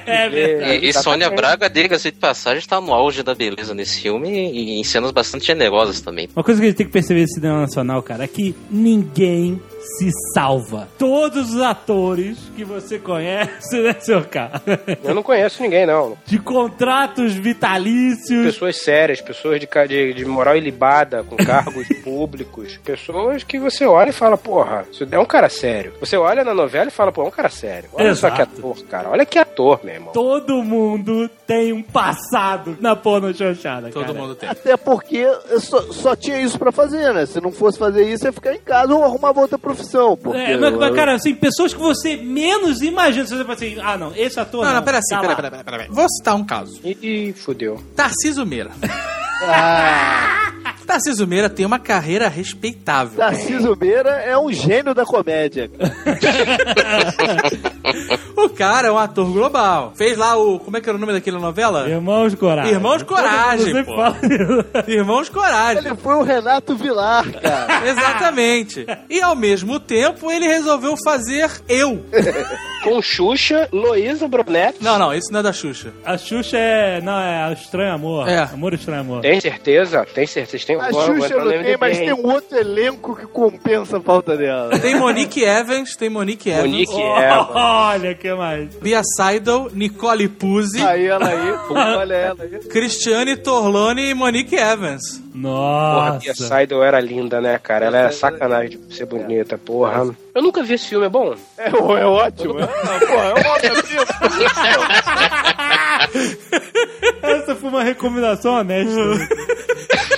Speaker 6: É
Speaker 9: verdade.
Speaker 7: E, e Sônia Braga, diga-se de passagem, está no auge da beleza nesse filme e em cenas bastante generosas também.
Speaker 6: Uma coisa que a gente tem que perceber no cinema nacional, cara, é que ninguém se salva. Todos os atores que você conhece, né, seu cara?
Speaker 9: Eu não conheço ninguém, não.
Speaker 6: De contratos vitalícios.
Speaker 9: Pessoas sérias, pessoas de, de, de moral ilibada, com cargos públicos. Pessoas que você olha e fala, porra, isso é um cara sério. Você olha na novela e fala, pô, é um cara sério. Olha só que
Speaker 6: Exato.
Speaker 9: ator, cara. Olha que ator, meu irmão.
Speaker 6: Todo mundo tem um passado na porno chanchada,
Speaker 10: Todo
Speaker 6: cara.
Speaker 10: mundo tem.
Speaker 8: Até porque eu só, só tinha isso pra fazer, né? Se não fosse fazer isso, ia ficar em casa ou arrumava outra profissão. Porque
Speaker 6: É, mas, mas, cara, assim, pessoas que você menos imagina. Você fala assim, ah, não, esse ator.
Speaker 10: Não, não, pera assim,
Speaker 6: tá
Speaker 10: pera, pera, pera, pera, pera. Vou citar um caso.
Speaker 9: Ih, fudeu.
Speaker 10: Tarciso Meira.
Speaker 8: Ah,
Speaker 10: Tarciso Meira tem uma carreira respeitável.
Speaker 8: Tarcísio Meira é um gênio da comédia.
Speaker 10: O cara é um ator global. Fez lá o. Como é que era o nome daquela novela?
Speaker 6: Irmãos Coragem.
Speaker 10: Irmãos Coragem, pô.
Speaker 6: fala.
Speaker 10: Irmãos Coragem.
Speaker 8: Ele foi o Renato Vilar, cara.
Speaker 10: Exatamente. E ao mesmo tempo ele resolveu fazer eu.
Speaker 9: Com Xuxa, Luísa Brunetti.
Speaker 10: Não, não, isso não é da Xuxa.
Speaker 6: A Xuxa é. Não, é Estranho Amor.
Speaker 10: É.
Speaker 6: Amor Estranho Amor.
Speaker 9: Tem certeza? Tem certeza? Tem
Speaker 8: A Xuxa não tem, mas tem um outro elenco que compensa a falta dela.
Speaker 10: Tem Monique Evans, tem Monique Evans.
Speaker 9: Monique
Speaker 6: Oh,
Speaker 9: Evans.
Speaker 6: Olha, que mais?
Speaker 10: Bia Seidel, Nicole Puzzi,
Speaker 8: Aí ela aí, pô, olha ela aí.
Speaker 10: Cristiane Torlone e Monique Evans.
Speaker 9: Porra, a Bia
Speaker 6: Nossa.
Speaker 9: Seidel era linda, né, cara? Ela era sacanagem de ser bonita, porra. Eu nunca vi esse filme, é bom?
Speaker 8: É, é ótimo. É, porra, é obra-prima.
Speaker 6: Essa foi uma recomendação honesta.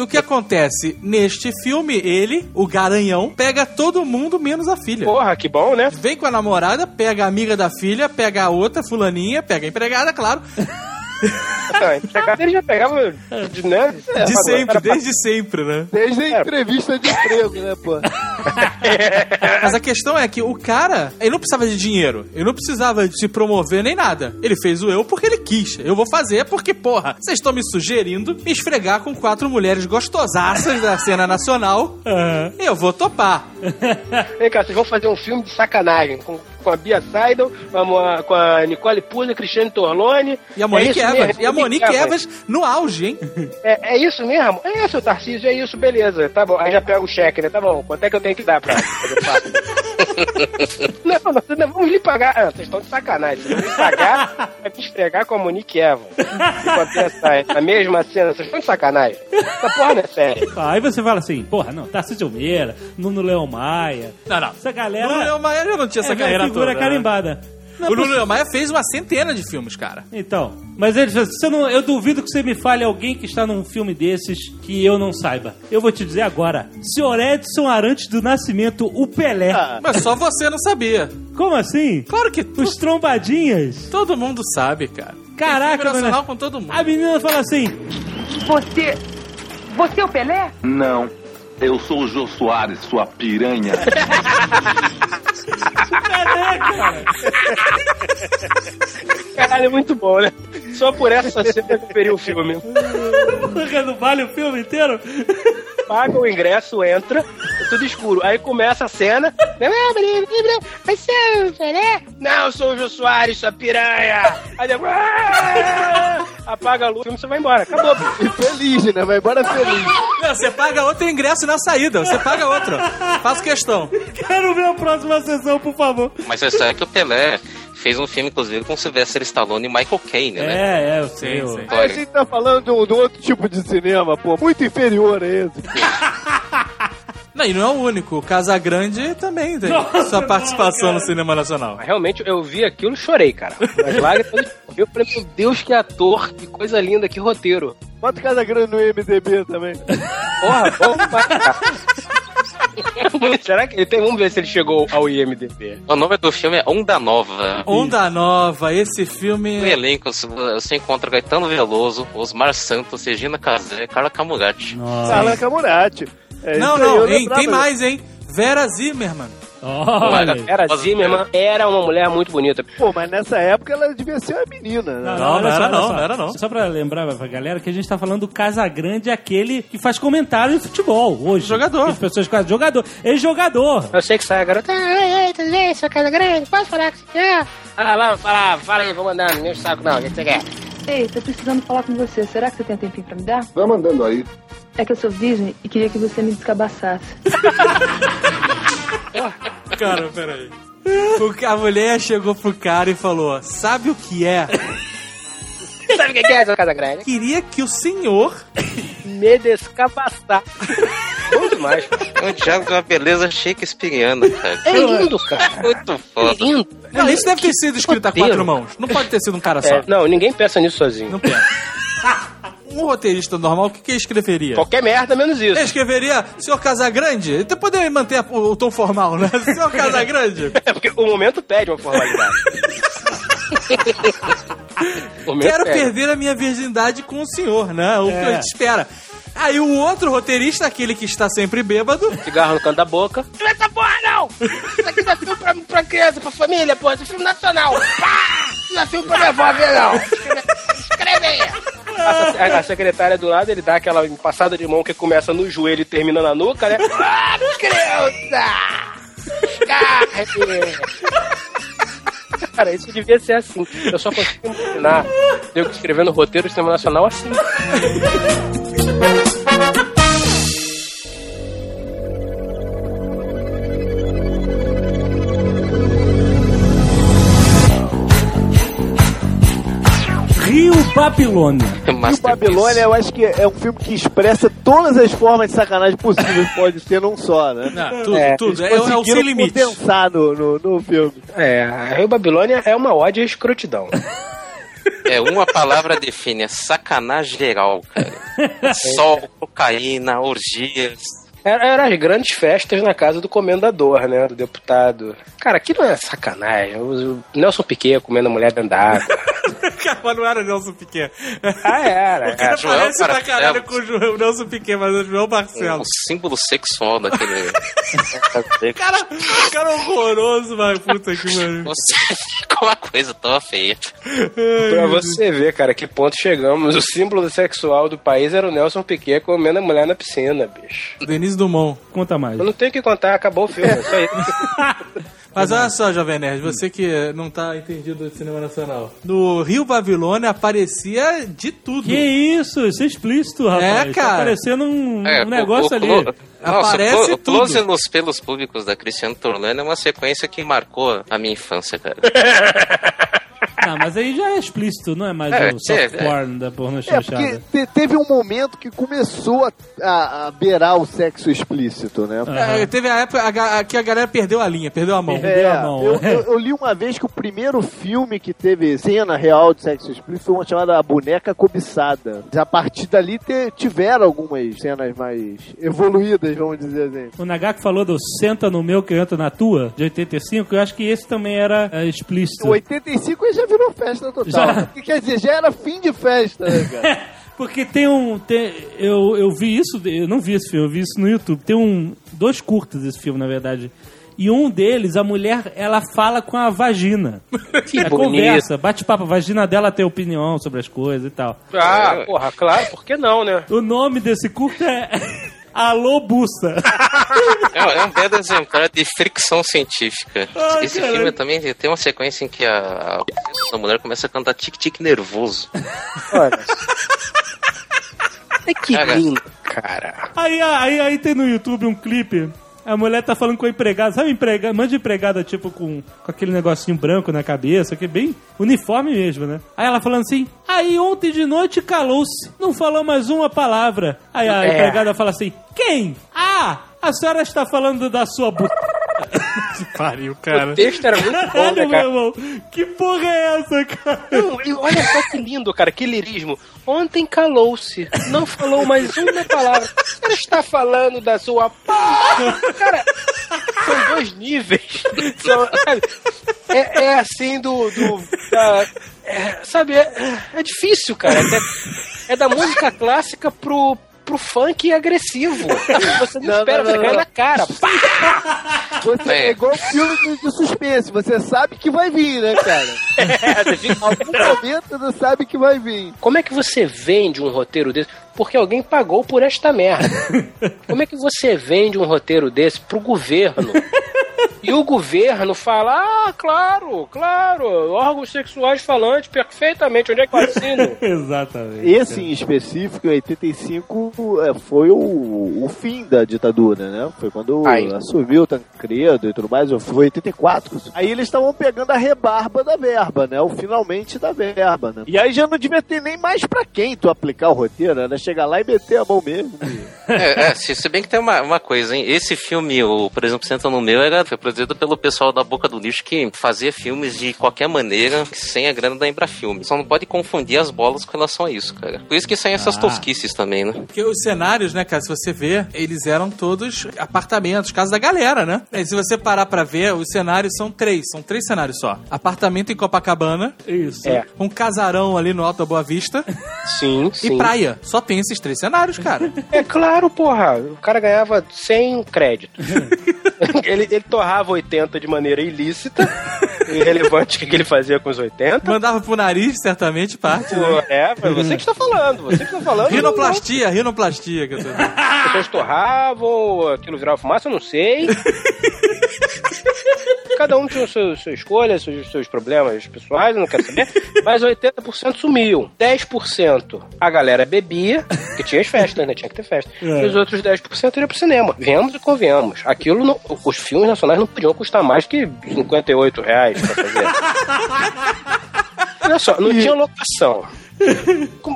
Speaker 10: O que acontece? Neste filme, ele, o garanhão, pega todo mundo menos a filha.
Speaker 9: Porra, que bom, né?
Speaker 10: Vem com a namorada, pega a amiga da filha, pega a outra, fulaninha, pega a empregada, claro.
Speaker 9: Ele já pegava, de, né?
Speaker 10: De sempre, desde sempre, né?
Speaker 8: Desde a entrevista de emprego, né, pô?
Speaker 10: Mas a questão é que o cara, ele não precisava de dinheiro. Ele não precisava de se promover nem nada. Ele fez o eu porque ele quis. Eu vou fazer porque, porra, vocês estão me sugerindo me esfregar com quatro mulheres gostosaças da cena nacional.
Speaker 6: Aham.
Speaker 10: Eu vou topar.
Speaker 9: Vem cá, vocês vão fazer um filme de sacanagem com, com a Bia Seidel, com a, com a Nicole Puzzi, Cristiane Torlone.
Speaker 10: E a Monique
Speaker 9: É isso mesmo,
Speaker 10: E a Monique Evans no auge, hein?
Speaker 9: É, é isso mesmo? É, seu Tarcísio, é isso, beleza. Tá bom. Aí já pega o cheque, né? Tá bom. Quanto é que eu tenho que dar pra fazer parte? não, nós não vamos lhe pagar. Ah, vocês estão de sacanagem. Vocês vão me pagar pra me esfregar com a Monique Evans. Com a mesma cena. Vocês estão de sacanagem. Essa porra não é séria.
Speaker 6: Aí você fala assim, porra, não, Tarcísio Meira, Nuno Leão Maia.
Speaker 10: Não, não.
Speaker 6: Essa galera.
Speaker 10: O Lula Maia já não tinha essa
Speaker 6: é
Speaker 10: carreira
Speaker 6: figura
Speaker 10: toda. né?
Speaker 6: Não
Speaker 10: O Lula Maia fez uma centena de filmes, cara.
Speaker 6: Então, mas ele fala, você não, eu duvido que você me fale alguém que está num filme desses que eu não saiba. Eu vou te dizer agora. Senhor Edson Arantes do Nascimento, o Pelé.
Speaker 8: Ah.
Speaker 10: Mas só você não sabia.
Speaker 6: Como assim?
Speaker 10: Claro que tu-
Speaker 6: Os trombadinhas.
Speaker 10: todo mundo sabe, cara.
Speaker 6: Caraca, mano.
Speaker 10: com todo mundo.
Speaker 6: A menina fala assim,
Speaker 11: Você. Você é o Pelé?
Speaker 12: Não. Eu sou o Jô Soares, sua piranha.
Speaker 6: Cara.
Speaker 9: Caralho, é muito bom, né? Só por essa cena eu preferia o filme.
Speaker 6: Não vale o filme inteiro?
Speaker 9: Paga o ingresso, entra, é tudo escuro. Aí começa a cena. Vai ser o Pelé? Não, eu sou o Jô Soares, sua piranha. Aí depois. "Ah!" Apaga a luz, o filme você vai embora. Acabou.
Speaker 8: E feliz, né? Vai embora feliz.
Speaker 10: Não, você paga outro ingresso na saída. Você paga outro. Faço questão.
Speaker 6: Quero ver a próxima sessão, por favor.
Speaker 7: Mas é sério que o Pelé fez um filme, inclusive, com Sylvester Stallone e Michael Caine, né?
Speaker 6: É, é, eu sei.
Speaker 10: Sim,
Speaker 6: eu-
Speaker 10: sim.
Speaker 8: A gente tá falando de um, de um outro tipo de cinema, pô, muito inferior a esse.
Speaker 10: Não, e não é o único. O Casagrande também tem
Speaker 6: Nossa,
Speaker 10: sua participação no cinema nacional.
Speaker 9: Mas realmente eu vi aquilo e chorei, cara. As lágrimas. Eu falei, meu Deus, que ator, que coisa linda, que roteiro.
Speaker 8: Bota Casa Grande no MDB também.
Speaker 9: Porra, bom cara. Será que ele tem? Vamos ver se ele chegou ao IMDB.
Speaker 7: O nome do filme é Onda Nova.
Speaker 10: Onda Nova, esse filme.
Speaker 7: No elenco, você- encontra Gaetano Veloso, Osmar Santos, Regina Casé e Carla Camurati.
Speaker 8: Carla Camurati. É
Speaker 10: Não, não, hein, tem mais, hein? Vera Zimmerman.
Speaker 6: Olha.
Speaker 9: Era Zimmerman, era uma mulher muito bonita.
Speaker 8: Pô, mas nessa época ela devia ser uma menina, né?
Speaker 10: Não, não
Speaker 6: olha
Speaker 10: era não, não era não.
Speaker 6: Só pra lembrar pra galera que a gente tá falando do Casagrande, aquele que faz comentário em futebol hoje.
Speaker 10: Jogador.
Speaker 6: As pessoas quase jogador. Ele é jogador.
Speaker 9: Eu sei que sai a garota. Ai, ai, tudo bem, sua casa grande, pode falar que você quer? Ah, vamos falar, fala aí, vou mandar, não enche o saco não, o que você quer?
Speaker 13: Ei, tô precisando falar com você. Será que você tem um tempinho pra me dar?
Speaker 12: Vai mandando aí.
Speaker 13: É que eu sou virgem e queria que você me descabaçasse.
Speaker 10: Cara, peraí. O, a mulher chegou pro cara e falou: Sabe o que é?
Speaker 9: Sabe o que é, seu Casagrande?
Speaker 10: Queria que o senhor
Speaker 9: Me descabaçar. Bom demais.
Speaker 7: É um diálogo de uma beleza shakespeariana, cara.
Speaker 9: É lindo, cara.
Speaker 7: Muito foda.
Speaker 9: É lindo.
Speaker 10: Não, isso deve ter sido escrito a quatro mãos. Não pode ter sido um cara só.
Speaker 9: É, não, ninguém pensa nisso sozinho.
Speaker 10: Não pensa. Um roteirista normal, o que, que ele escreveria?
Speaker 9: Qualquer merda menos isso.
Speaker 10: Ele escreveria Senhor Casagrande? Então poderia manter o, o tom formal, né? Senhor Casagrande?
Speaker 9: É porque o momento pede uma formalidade.
Speaker 10: Quero
Speaker 9: pede.
Speaker 10: perder a minha virgindade com o senhor, né? O que
Speaker 6: É.
Speaker 10: a gente espera. Aí o outro roteirista, aquele que está sempre bêbado,
Speaker 9: Cigarro no canto da boca. Não é essa porra, não! Isso aqui não é filme pra, pra criança, pra família, porra. Isso é filme nacional. Pá! Não é filme pra minha avó ver, não. Escreve aí. A, a secretária do lado, ele dá aquela passada de mão que começa no joelho e termina na nuca, né? Ah! Escarre! Cara, isso devia ser assim. Eu só consigo imaginar eu escrevendo roteiro de cinema nacional assim.
Speaker 6: Rio Babilônia.
Speaker 8: E o Babilônia, eu acho que é um filme que expressa todas as formas de sacanagem possíveis, pode ter num só, né?
Speaker 10: Não, tudo,
Speaker 9: É,
Speaker 10: tudo.
Speaker 8: Eles
Speaker 10: É, é o sem
Speaker 8: conseguiram
Speaker 10: limite.
Speaker 8: condensar no, no, no filme.
Speaker 9: É, Rio Babilônia é uma ódio à escrotidão.
Speaker 7: É, uma palavra define, é sacanagem geral, cara. Sol, cocaína, orgias.
Speaker 9: Era, era as grandes festas na casa do comendador, né? Do deputado. Cara, aqui não é sacanagem. O o Nelson Piquet comendo a mulher dentro da água.
Speaker 10: Cara, mas não era Nelson Piquet.
Speaker 9: Ah, era.
Speaker 10: O cara.
Speaker 7: Joel
Speaker 10: parece pra caralho com o Nelson Piquet, mas é o João
Speaker 7: O
Speaker 10: Barcelos.
Speaker 7: símbolo sexual daquele.
Speaker 10: Cara, cara horroroso, mas puta que pariu.
Speaker 7: Você ficou uma coisa tão feia.
Speaker 9: Pra você ver, cara, que ponto chegamos. O símbolo sexual do país era o Nelson Piquet comendo a mulher na piscina, bicho.
Speaker 10: Denise Dumont.
Speaker 6: Conta mais.
Speaker 9: Eu não tenho que contar, acabou o filme. É só isso.
Speaker 10: Mas olha só, Jovem Nerd, você que não tá entendido do cinema nacional. No Rio Babilônia aparecia de tudo.
Speaker 6: Que isso? Isso é explícito, rapaz.
Speaker 10: É, cara.
Speaker 6: Tá parecendo um,
Speaker 7: É,
Speaker 6: um negócio
Speaker 7: o- o-
Speaker 6: ali.
Speaker 7: o- Nossa,
Speaker 10: Aparece
Speaker 7: o clo- o
Speaker 10: tudo.
Speaker 7: Close nos pelos públicos da Cristiano Torlano é uma sequência que marcou a minha infância, cara.
Speaker 6: Ah, mas aí já é explícito, não é mais
Speaker 7: É,
Speaker 6: o soft
Speaker 7: é,
Speaker 6: porn da porno
Speaker 8: É,
Speaker 6: chanchada.
Speaker 8: porque te- teve um momento que começou a, a- a beirar o sexo explícito, né?
Speaker 10: É, teve a época a que a galera perdeu a linha, perdeu a mão.
Speaker 6: Perdeu a mão.
Speaker 8: eu, eu- eu li uma vez que o primeiro filme que teve cena real de sexo explícito foi uma chamada A Boneca Cobiçada. A partir dali te- tiveram algumas cenas mais evoluídas, vamos dizer assim.
Speaker 6: O Nagako falou do Senta no meu que eu entro na tua, de 85, eu acho que esse também era é, explícito.
Speaker 8: Em 85 ele já virou festa total.
Speaker 6: Já.
Speaker 8: Quer dizer, já era fim de festa, né, cara?
Speaker 6: Porque tem um. tem- eu, eu vi isso, eu não vi esse filme, eu vi isso no YouTube. Tem um. Dois curtas desse filme, na verdade. E um deles, a mulher, ela fala com a vagina.
Speaker 9: Que
Speaker 6: É
Speaker 9: bonito.
Speaker 6: conversa, bate papo. A vagina dela tem opinião sobre as coisas e tal.
Speaker 9: Ah, porra, claro, por que não, né?
Speaker 6: O nome desse curta é. Alô Bussa.
Speaker 7: É, é um belo exemplar de fricção científica.
Speaker 6: Ai,
Speaker 7: Esse
Speaker 6: caralho.
Speaker 7: filme também tem uma sequência em que a, a mulher começa a cantar tique-tique nervoso.
Speaker 9: Olha. É que
Speaker 7: Cara.
Speaker 9: lindo, cara.
Speaker 6: Aí, aí, aí tem no YouTube um clipe. A mulher tá falando com a empregada, sabe empregada, manda de empregada tipo com, com aquele negocinho branco na cabeça, que é bem uniforme mesmo, né? Aí ela falando assim, aí ontem de noite calou-se, não falou mais uma palavra. Aí a
Speaker 9: É.
Speaker 6: empregada fala assim, quem? Ah, a senhora está falando da sua bu... que pariu, cara.
Speaker 9: O texto era muito bom,
Speaker 6: Caralho,
Speaker 9: né,
Speaker 6: meu
Speaker 9: cara?
Speaker 6: irmão, que porra é essa, cara?
Speaker 9: Não, e olha só que lindo, cara, que lirismo. Ontem calou-se, não falou mais uma palavra. Ela está falando da sua. Cara, são dois níveis. São, é, é assim do. do da- é, sabe, é, é difícil, cara. É, é da música clássica pro. Pro funk agressivo. Você não,
Speaker 8: Não,
Speaker 9: espera,
Speaker 8: não,
Speaker 9: você
Speaker 8: não,
Speaker 9: cai
Speaker 8: não.
Speaker 9: na cara. Pá!
Speaker 8: Você é,
Speaker 7: É.
Speaker 8: igual filme de, de suspense, você sabe que vai vir, né, cara?
Speaker 9: É, você fica-
Speaker 8: Algum momento você sabe que vai vir.
Speaker 9: Como é que você vende um roteiro desse? Porque alguém pagou por esta merda. Como é que você vende um roteiro desse pro governo? E o governo fala, ah, claro, claro, órgãos sexuais falantes, perfeitamente, onde é que eu assino?
Speaker 6: Exatamente.
Speaker 8: Esse em específico, em 85, é, foi o, o fim da ditadura, né? Foi quando
Speaker 9: Aí.
Speaker 8: assumiu o Tancredo e tudo mais, foi 84. Aí eles estavam pegando a rebarba da verba, né? O finalmente da verba, né? E aí já não devia ter nem mais pra quem tu aplicar o roteiro, era chegar lá e meter a mão mesmo.
Speaker 7: É, é, se, se bem que tem uma, uma coisa, hein? Esse filme, o, por exemplo, Senta no Meu, era, foi produzido pelo pessoal da Boca do Lixo que fazia filmes de qualquer maneira, sem a grana da Embrafilme. Só não pode confundir as bolas com relação a isso, cara. Por isso que saem essas
Speaker 10: Ah.
Speaker 7: tosquices também, né?
Speaker 10: Porque os cenários, né, cara, se você vê, eles eram todos apartamentos, casa da galera, né? E se você parar pra ver, os cenários são três, são três cenários só. Apartamento em Copacabana.
Speaker 6: Isso.
Speaker 9: É.
Speaker 10: Um casarão ali no Alto da Boa Vista.
Speaker 9: Sim,
Speaker 10: E
Speaker 9: sim.
Speaker 10: praia. Só tem esses três cenários, cara.
Speaker 9: É claro, porra. O cara ganhava 100 créditos. ele, ele torrava 80 de maneira ilícita. Irrelevante o que que ele fazia com os 80.
Speaker 10: Mandava pro nariz, certamente, parte. né?
Speaker 9: É, você que está falando. Você que está falando.
Speaker 10: Rinoplastia, rinoplastia. Que eu tô...
Speaker 9: As pessoas torravam, aquilo virava fumaça, eu não sei. Cada um tinha a sua, escolha, seus, seus problemas pessoais, eu não quero saber. Mas 80% sumiam. 10% a galera bebia, que tinha as festas, né? Tinha que ter festa.
Speaker 6: É.
Speaker 9: E os outros 10% iam pro cinema. Vemos e convenhamos. Aquilo, não- os filmes nacionais não podiam custar mais que 58 reais pra fazer. Olha só, não tinha locação.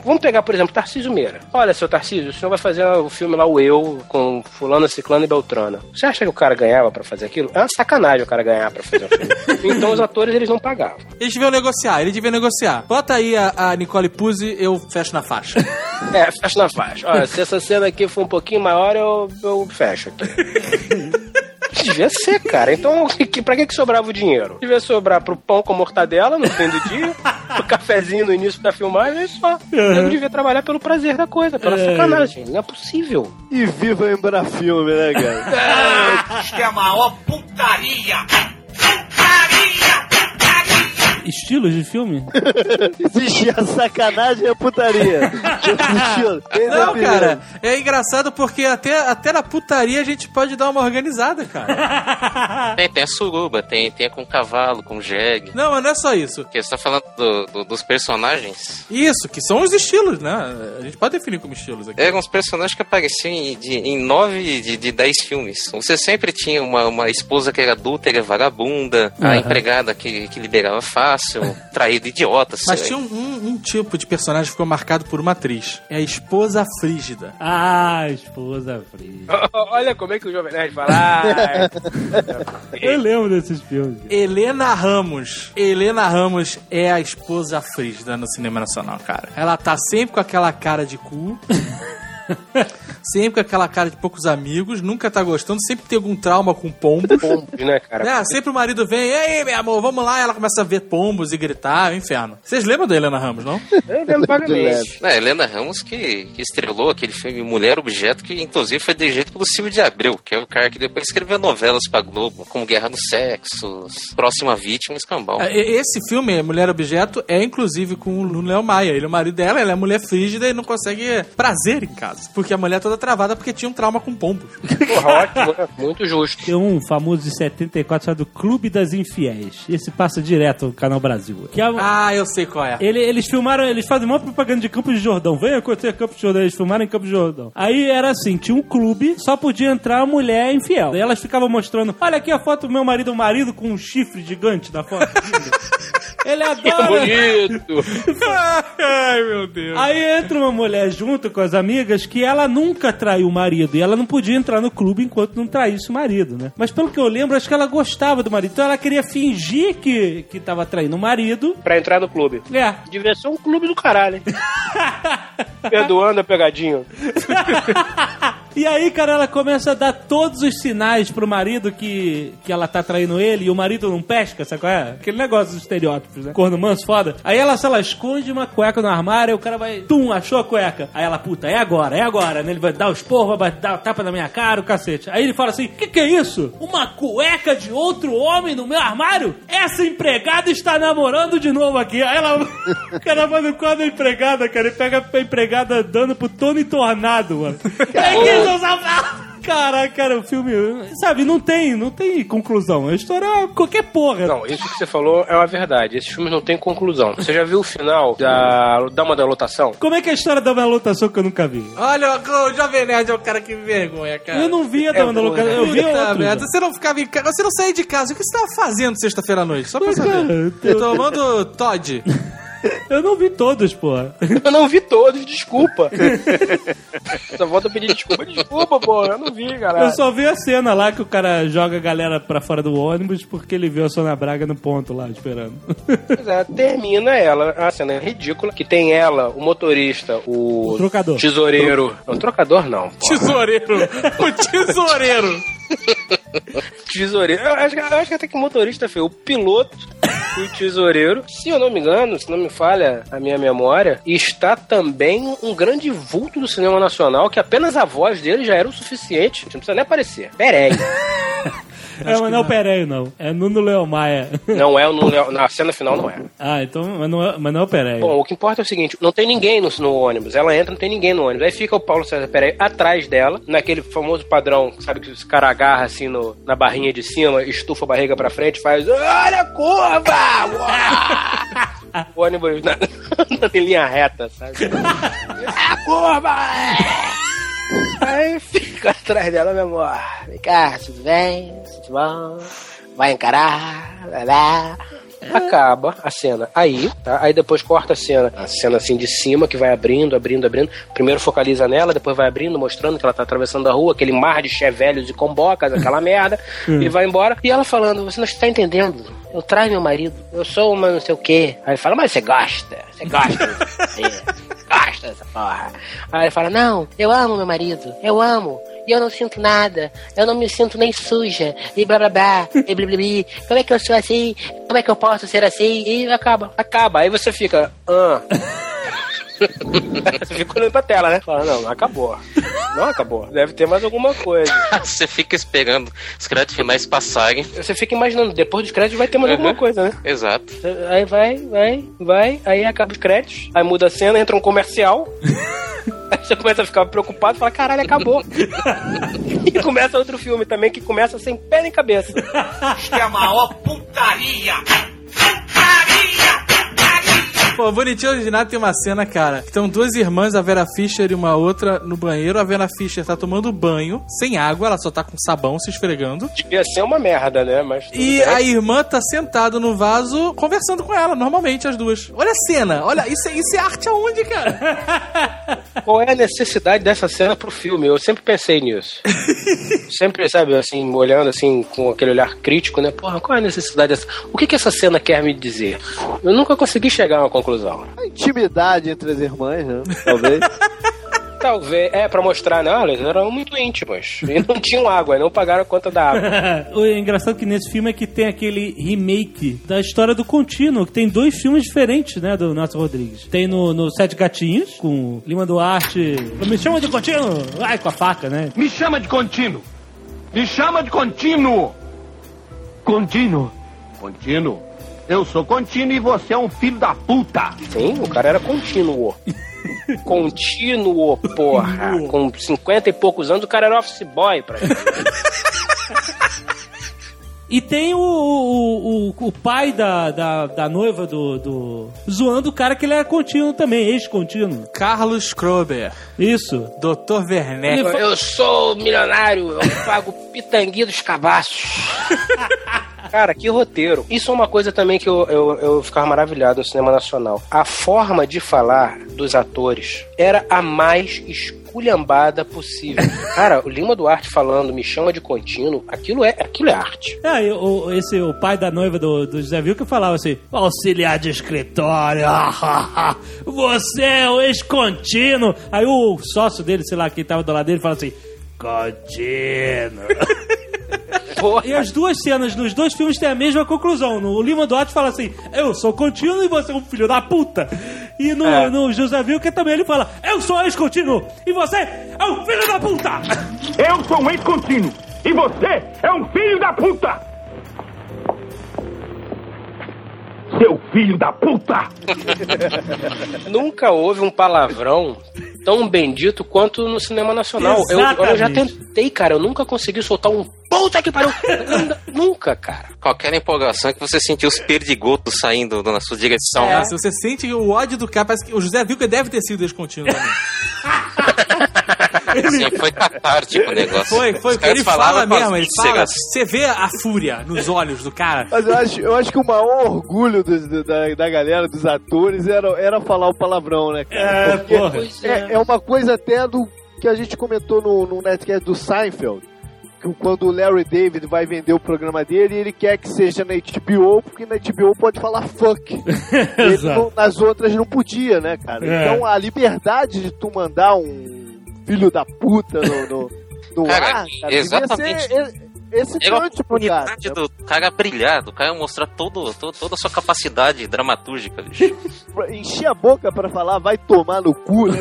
Speaker 9: Vamos pegar, por exemplo, Tarcísio Meira. Olha, seu Tarcísio, o senhor vai fazer o filme lá, o Eu, com fulano, ciclano e beltrana. Você acha que o cara ganhava pra fazer aquilo? É uma sacanagem o cara ganhar pra fazer um filme. então os atores, eles não pagavam.
Speaker 10: Eles deviam negociar, eles deviam negociar. Bota aí a, a Nicole Puzzi, eu fecho na faixa.
Speaker 9: É, fecha na faixa. Olha, se essa cena aqui for um pouquinho maior, eu, eu fecho aqui. Devia ser, cara. Então, que, pra que, que sobrava o dinheiro? Devia sobrar pro pão com mortadela no fim do dia, pro cafezinho no início da filmagem e só. Eu devia trabalhar pelo prazer da coisa, pela
Speaker 8: É.
Speaker 9: sacanagem. Não é possível.
Speaker 8: E viva a Embrafilme, né, cara?
Speaker 3: Isto é a maior putaria!
Speaker 6: Estilos de filme?
Speaker 8: Existe a sacanagem e a putaria. É
Speaker 10: Não, cara, é engraçado porque até, até na putaria a gente pode dar uma organizada, cara.
Speaker 7: Tem, tem a suruba, tem, tem a com cavalo, com jegue.
Speaker 10: Não, mas não é só isso.
Speaker 7: Porque você tá falando do- do- dos personagens.
Speaker 10: Isso, que são os estilos, né? A gente pode definir como estilos aqui.
Speaker 7: Eram uns personagens que apareciam em, de- em nove de, de dez filmes. Você sempre tinha uma, uma esposa que era adúltera, vagabunda, a
Speaker 10: Aham.
Speaker 7: empregada que, que liberava fácil, traída idiota.
Speaker 10: Mas tinha um, um- um tipo de personagem que ficou marcado por uma atriz. É a esposa frígida.
Speaker 6: Ah, esposa fria.
Speaker 9: Olha como é que o Jovem Nerd fala. Ah,
Speaker 6: Eu lembro desses filmes.
Speaker 10: Helena Ramos. Helena Ramos é a esposa frígida no cinema nacional, cara. Ela tá sempre com aquela cara de cu. sempre com aquela cara de poucos amigos, nunca tá gostando, sempre tem algum trauma com pombo.
Speaker 9: pombos, né, cara?
Speaker 10: É, sempre o marido vem, e aí, meu amor, vamos lá, e ela começa a ver pombos e gritar, é um inferno. Vocês lembram da Helena Ramos, não?
Speaker 9: Eu lembro vagamente.
Speaker 7: É, Helena Ramos que, que estrelou aquele filme Mulher Objeto, que inclusive foi dirigido pelo Silvio de Abreu, que é o cara que depois escreveu novelas pra Globo, como Guerra dos Sexos, Próxima Vítima, Escambau.
Speaker 10: É, Esse filme, Mulher Objeto, é inclusive com o Léo Maia. Ele é o marido dela, ela é mulher frígida e não consegue prazer em casa. Porque a mulher é toda travada porque tinha um trauma com pombos.
Speaker 9: Porra, ótimo, muito justo.
Speaker 6: Tem um famoso de 74 chamado Clube das Infiéis. Esse passa direto no Canal Brasil. Que é,
Speaker 10: Ah, eu sei qual é.
Speaker 6: Ele- eles filmaram, eles fazem uma propaganda de Campos de Jordão. Venha acontecer Campos de Jordão. Eles filmaram em Campos de Jordão. Aí era assim: tinha um clube, só podia entrar mulher infiel. Daí elas ficavam mostrando: olha aqui a foto do meu marido, o marido com um chifre gigante na foto. Ele adora.
Speaker 9: bonito.
Speaker 10: Ai, meu Deus.
Speaker 6: Aí entra uma mulher junto com as amigas que ela nunca traiu o marido e ela não podia entrar no clube enquanto não traísse o marido, né? Mas pelo que eu lembro, acho que ela gostava do marido. Então ela queria fingir que, que tava traindo o marido.
Speaker 9: Pra entrar no clube.
Speaker 6: É.
Speaker 9: Devia ser um clube do caralho, hein? Perdoando a pegadinha.
Speaker 6: E aí, cara, ela começa a dar todos os sinais pro marido que, que ela tá traindo ele e o marido não pesca, sabe qual é? Aquele negócio dos estereótipos, né? Corno manso, foda. Aí ela, sei lá, esconde uma cueca no armário, aí o cara vai, tum, achou a cueca. Aí ela, puta, é agora, é agora, né? Ele vai dar os porros, vai dar tapa na minha cara, o cacete. Aí ele fala assim, que que é isso? Uma cueca de outro homem no meu armário? Essa empregada está namorando de novo aqui. Aí ela, o cara vai no quadro da empregada, cara, e pega a empregada dando pro Tony Tornado, mano. É que eles Caraca, cara, o filme, sabe, não tem, não tem conclusão. A história é qualquer porra.
Speaker 9: Não, isso que você falou é uma verdade. Esses filmes não têm conclusão. Você já viu o final da Dama da Lotação?
Speaker 6: Como é que é a história da minha lotação que eu nunca vi?
Speaker 10: Olha, o Jovem Nerd é o cara que me vergonha, cara.
Speaker 6: Eu não vi a Dama da Lotação, eu vi
Speaker 10: merda, Você não ficava em casa, você não saía de casa. O que você tava fazendo sexta-feira à noite? Só pra
Speaker 6: Mas,
Speaker 10: saber.
Speaker 6: cara, eu-
Speaker 10: Tomando Todd.
Speaker 6: Eu não vi todos, porra.
Speaker 9: Eu não vi todos, desculpa. Só volta a pedir desculpa. Desculpa, pô, eu não vi, cara.
Speaker 6: Eu só vi a cena lá que o cara joga a galera pra fora do ônibus porque ele viu a Sônia Braga no ponto lá, esperando.
Speaker 9: Pois é, termina ela, a cena é ridícula, que tem ela, o motorista, o...
Speaker 6: O trocador.
Speaker 9: Tesoureiro. Não, trocador não, pô.
Speaker 10: Tesoureiro. O tesoureiro.
Speaker 9: Tesoureiro. Eu acho, eu acho que até que o motorista foi o piloto e o tesoureiro. Se eu não me engano, se não me falha a minha memória, está também um grande vulto do cinema nacional que apenas a voz dele já era o suficiente. Não precisa nem aparecer. Peraí.
Speaker 6: É, mas não é o Pereio, não. É Nuno Leão Maia.
Speaker 9: Não é o no, na cena final, não é.
Speaker 6: Ah, então, mas não é, mas não é o Pereio.
Speaker 9: Bom, o que importa é o seguinte: não tem ninguém no, no ônibus. Ela entra, não tem ninguém no ônibus. Aí fica o Paulo César Pereira atrás dela, naquele famoso padrão, sabe, que os cara agarra assim no, na barrinha de cima, estufa a barriga pra frente, faz. Olha a curva! O ônibus na, na linha reta, sabe? a curva! Aí fica atrás dela, meu amor. Vem cá, tudo bem? Tudo bom? Vai encarar? Vai lá. Acaba a cena aí, tá? Aí depois corta a cena, a cena assim de cima que vai abrindo, abrindo, abrindo. Primeiro focaliza nela, depois vai abrindo, mostrando que ela tá atravessando a rua, aquele mar de chevelhos e combocas, aquela merda, e vai embora. E ela falando: Você não está entendendo? Eu traio meu marido, eu sou uma não sei o quê. Aí ele fala: Mas você gosta, você gosta, gosta dessa porra. Aí ele fala: Não, eu amo meu marido, eu amo. E eu não sinto nada, eu não me sinto nem suja, e blá blá blá, e blá blá blá. Como é que eu sou assim? Como é que eu posso ser assim? E acaba, acaba. Aí você fica, ah. você fica olhando pra tela, né? Fala, não, não acabou. Não acabou. Deve ter mais alguma coisa.
Speaker 7: Você fica esperando os créditos finais passarem.
Speaker 9: Você fica imaginando, depois dos créditos vai ter mais
Speaker 7: Uhum.
Speaker 9: alguma coisa, né?
Speaker 7: Exato.
Speaker 9: Aí vai, vai, vai, aí acaba os créditos, aí muda a cena, entra um comercial. Aí você começa a ficar preocupado e fala, caralho, acabou. e começa outro filme também que começa sem pé nem cabeça.
Speaker 3: Isto é a maior putaria!
Speaker 10: Pô, Bonitinho Original tem uma cena, cara, que estão duas irmãs, a Vera Fischer e uma outra no banheiro. A Vera Fischer tá tomando banho, sem água, ela só tá com sabão se esfregando.
Speaker 9: Devia ser uma merda, né? Mas
Speaker 10: E
Speaker 9: bem.
Speaker 10: a irmã tá sentada no vaso, conversando com ela, normalmente, as duas. Olha a cena, olha, isso, é- isso é arte aonde, cara?
Speaker 9: Qual é a necessidade dessa cena pro filme? Eu sempre pensei nisso. sempre, sabe, assim, olhando assim, com aquele olhar crítico, né? Porra, qual é a necessidade dessa? O que que essa cena quer me dizer? Eu nunca consegui chegar a uma conclusão.
Speaker 8: A intimidade entre as irmãs, né? Talvez.
Speaker 9: Talvez, é, pra mostrar, não, eles eram muito íntimos. E não tinham água, e não pagaram a conta da água.
Speaker 6: o engraçado que nesse filme é que tem aquele remake da história do Contínuo, que tem dois filmes diferentes, né, do Nelson Rodrigues. Tem no, no Sete Gatinhos, com Lima Duarte. Me chama de Contínuo! Ai, com a faca, né?
Speaker 3: Me chama de contínuo! Me chama de contínuo! Contínuo! Contínuo? Eu sou contínuo e você é um filho da puta!
Speaker 9: Sim, o cara era contínuo. Contínuo, porra. Com 50 e poucos anos, o cara era office boy pra ele.
Speaker 6: E tem o, o, o, o pai da, da, da noiva do, do. zoando o cara que ele é contínuo também, ex-contínuo.
Speaker 10: Carlos Krober.
Speaker 6: Isso.
Speaker 10: Dr. Werneck.
Speaker 9: Eu sou milionário, eu pago pitanguinha dos cabaços. Cara, que roteiro. Isso é uma coisa também que eu, eu, eu ficava maravilhado no cinema nacional. A forma de falar dos atores era a mais esculhambada possível. Cara, o Lima Duarte falando, me chama de contínuo, aquilo é, aquilo é arte.
Speaker 6: É, e o, esse, o pai da noiva do, do José Vilca falava assim: auxiliar de escritório, você é o ex-contínuo. Aí o sócio dele, sei lá, quem tava do lado dele, fala assim: contínuo. E as duas cenas nos dois filmes têm a mesma conclusão. No Lima Duarte fala assim: Eu sou contínuo e você é um filho da puta. E no,
Speaker 3: É.
Speaker 6: no José Vilca também ele fala: Eu sou ex-contínuo e você é um filho da puta.
Speaker 3: Eu sou um ex-contínuo e você é um filho da puta! Seu filho da puta!
Speaker 9: Nunca houve um palavrão tão bendito quanto no cinema nacional. Eu, eu já tentei, cara, eu nunca consegui soltar um puta que pariu. nunca, cara.
Speaker 7: Qualquer empolgação que você sentiu os perdigotos saindo na sua direção.
Speaker 10: É, se você sente o ódio do cara, parece que o José viu que deve ter sido descontínuo também.
Speaker 7: Sim, foi catártico o negócio.
Speaker 10: Foi, foi, ele fala mesmo, ele fala. Você vê a fúria nos olhos do cara.
Speaker 8: Mas eu acho, eu acho que o maior orgulho dos- do- da, da galera, dos atores, era, era falar o palavrão, né, cara?
Speaker 6: É,
Speaker 8: Porque
Speaker 6: porra.
Speaker 8: É, é uma coisa até do que a gente comentou no, no Netcast do Seinfeld. Que quando o Larry David vai vender o programa dele, ele quer que seja na HBO, porque na HBO pode falar fuck. Ele não- nas outras não podia, né, cara?
Speaker 6: É.
Speaker 8: Então a liberdade de tu mandar um filho da puta no, no, no
Speaker 7: Cara,
Speaker 8: ar, cara,
Speaker 7: exatamente.
Speaker 8: ser e-
Speaker 7: É
Speaker 8: excitante pro cara.
Speaker 7: oportunidade do cara brilhar, do cara mostrar todo, todo- toda a sua capacidade dramatúrgica, bicho.
Speaker 8: Encher a boca pra falar, vai tomar no cu, né?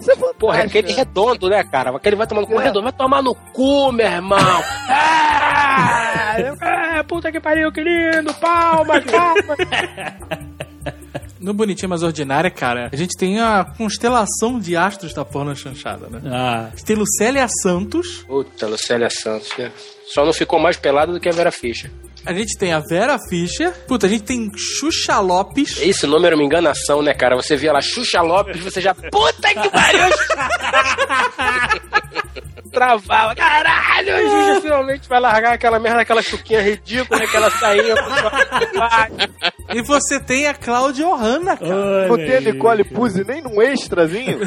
Speaker 8: Isso é fantástico.
Speaker 9: Porra, é aquele redondo, né, cara? Aquele vai tomar no cu
Speaker 8: É.
Speaker 9: redondo, vai tomar no cu, meu irmão. Ah, é, puta que pariu, que lindo, palmas, palmas.
Speaker 10: No Bonitinha Mais Ordinária, cara, a gente tem a constelação de astros da porno chanchada, né?
Speaker 6: Ah,
Speaker 10: A gente tem Lucélia Santos,
Speaker 9: Puta, Lucélia Santos, né? Só não ficou mais pelada do que a Vera Fischer.
Speaker 10: a gente tem a Vera Fischer, puta, a gente tem Xuxa Lopes.
Speaker 9: Esse nome era uma enganação, né, cara? Você via lá Xuxa Lopes, você já. Puta que pariu! Travava. Caralho, a Xuxa finalmente vai largar aquela merda, aquela chuquinha ridícula, aquela sainha.
Speaker 10: E você tem a Cláudia Ohana, cara.
Speaker 8: Não tem a Nicole Puzzi nem num extrazinho?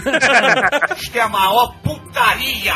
Speaker 3: que é a maior putaria!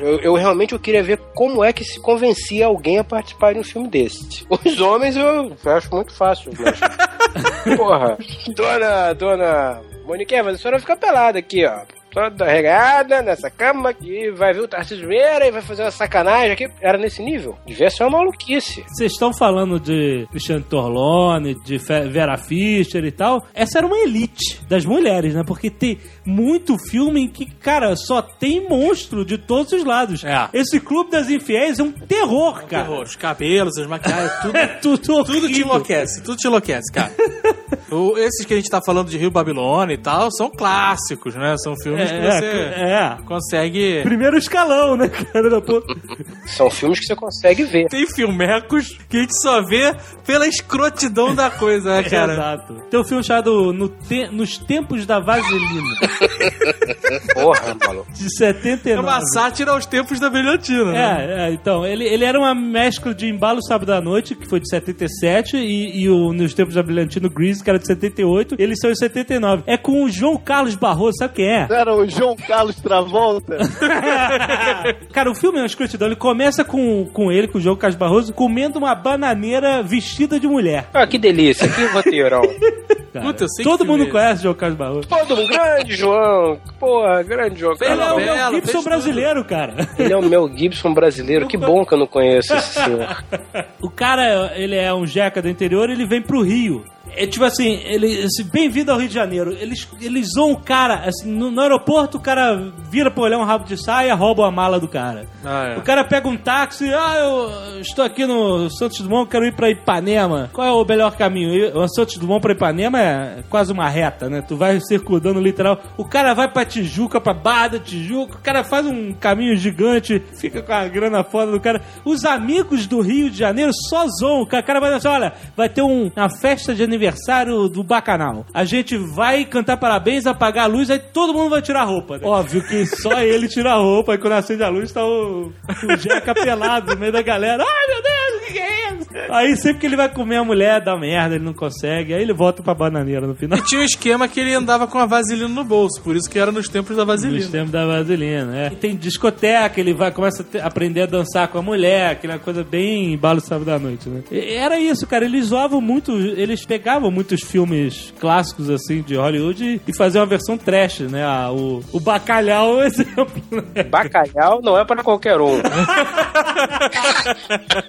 Speaker 9: Eu, eu realmente eu queria ver como é que se convencia alguém a participar de um filme desse. Os homens eu, eu acho muito fácil, mas... Porra, dona, dona Monique Evans, a senhora fica pelada aqui, ó. Toda regada nessa cama aqui, vai ver o Tarcísio Meira e vai fazer uma sacanagem aqui. Era nesse nível? Devia ser uma maluquice.
Speaker 6: Vocês estão falando de Cristiano Torlone, de Vera Fischer e tal. Essa era uma elite das mulheres, né? Porque tem muito filme em que, cara, só tem monstro de todos os lados.
Speaker 10: É.
Speaker 6: Esse Clube das Infiéis é um terror, cara.
Speaker 10: Terror, os cabelos, as maquiagens, tudo,
Speaker 6: É tudo
Speaker 10: tudo te enlouquece, tudo te enlouquece, cara. O- esses que a gente tá falando de Rio Babilônia e tal, são clássicos, né? São filmes que
Speaker 6: É,
Speaker 10: você
Speaker 6: é.
Speaker 10: consegue...
Speaker 6: Primeiro escalão, né, cara?
Speaker 9: São filmes que você consegue ver.
Speaker 10: Tem filmecos que a gente só vê pela escrotidão da coisa, né, cara?
Speaker 6: Exato. Tem um filme chamado No Te- Nos Tempos da Vaselina,
Speaker 9: Porra, maluco.
Speaker 6: de
Speaker 10: É
Speaker 6: 79.
Speaker 10: uma sátira aos tempos da brilhantina, né?
Speaker 6: É, é, então, ele, ele era uma mescla de Embalo Sábado à Noite, que foi de 77, e, e o Nos Tempos da Brilhantina Grease, que era de 78, eles são de 79. É com o João Carlos Barroso, sabe quem é?
Speaker 8: Era o João Carlos Travolta?
Speaker 6: Cara, o filme é uma escrotidão. Ele começa com, com ele, com o João Carlos Barroso, comendo uma bananeira vestida de mulher.
Speaker 9: Ah, que delícia, que roteirão.
Speaker 6: cara.
Speaker 10: Puta, eu sei que
Speaker 6: Todo mundo
Speaker 10: é
Speaker 6: conhece o João Carlos Barroso.
Speaker 9: Todo mundo, grande João. Porra, grande João.
Speaker 6: Ele é o Mel
Speaker 10: fez
Speaker 6: Gibson
Speaker 10: tudo.
Speaker 6: brasileiro, cara.
Speaker 9: Ele é o Mel Gibson brasileiro. Que bom que eu não conheço esse senhor.
Speaker 6: O cara, ele é um jeca do interior, ele vem pro Rio. É tipo assim, ele, assim, bem-vindo ao Rio de Janeiro. Eles, eles zoam o cara, assim, no, no aeroporto o cara vira pra olhar um rabo de saia, rouba a mala do cara.
Speaker 10: Ah, é.
Speaker 6: O cara pega um táxi, ah, eu estou aqui no Santos Dumont, quero ir pra Ipanema. Qual é o melhor caminho? O Santos Dumont pra Ipanema é quase uma reta, né? Tu vai circundando literal. O cara vai pra Tijuca, pra Barra da Tijuca, o cara faz um caminho gigante, fica com a grana foda do cara. Os amigos do Rio de Janeiro só zoam. O cara vai dizer, olha, vai ter um- uma festa de aniversário do Bacanal. A gente vai cantar parabéns, apagar a luz, aí todo mundo vai tirar a roupa. né? Óbvio que só ele tira a roupa, e quando acende a luz tá o, o Jeca pelado no meio da galera. Ai, meu Deus, o que, que é isso? Aí sempre que ele vai comer a mulher, dá merda, ele não consegue. Aí ele volta pra bananeira no final.
Speaker 10: E tinha um esquema que ele andava com a vaselina no bolso, por isso que era nos tempos da
Speaker 6: Nos
Speaker 10: vaselina.
Speaker 6: tempos da vaselina, é. E tem discoteca, ele vai, começa a aprender a dançar com a mulher, aquela coisa bem embalo sábado da noite, né? E era isso, cara, eles zoavam muito, eles pegavam muitos filmes clássicos, assim, de Hollywood e, faziam uma versão trash, né? Ah, o, o Bacalhau é um exemplo, né?
Speaker 9: Bacalhau não é para qualquer um.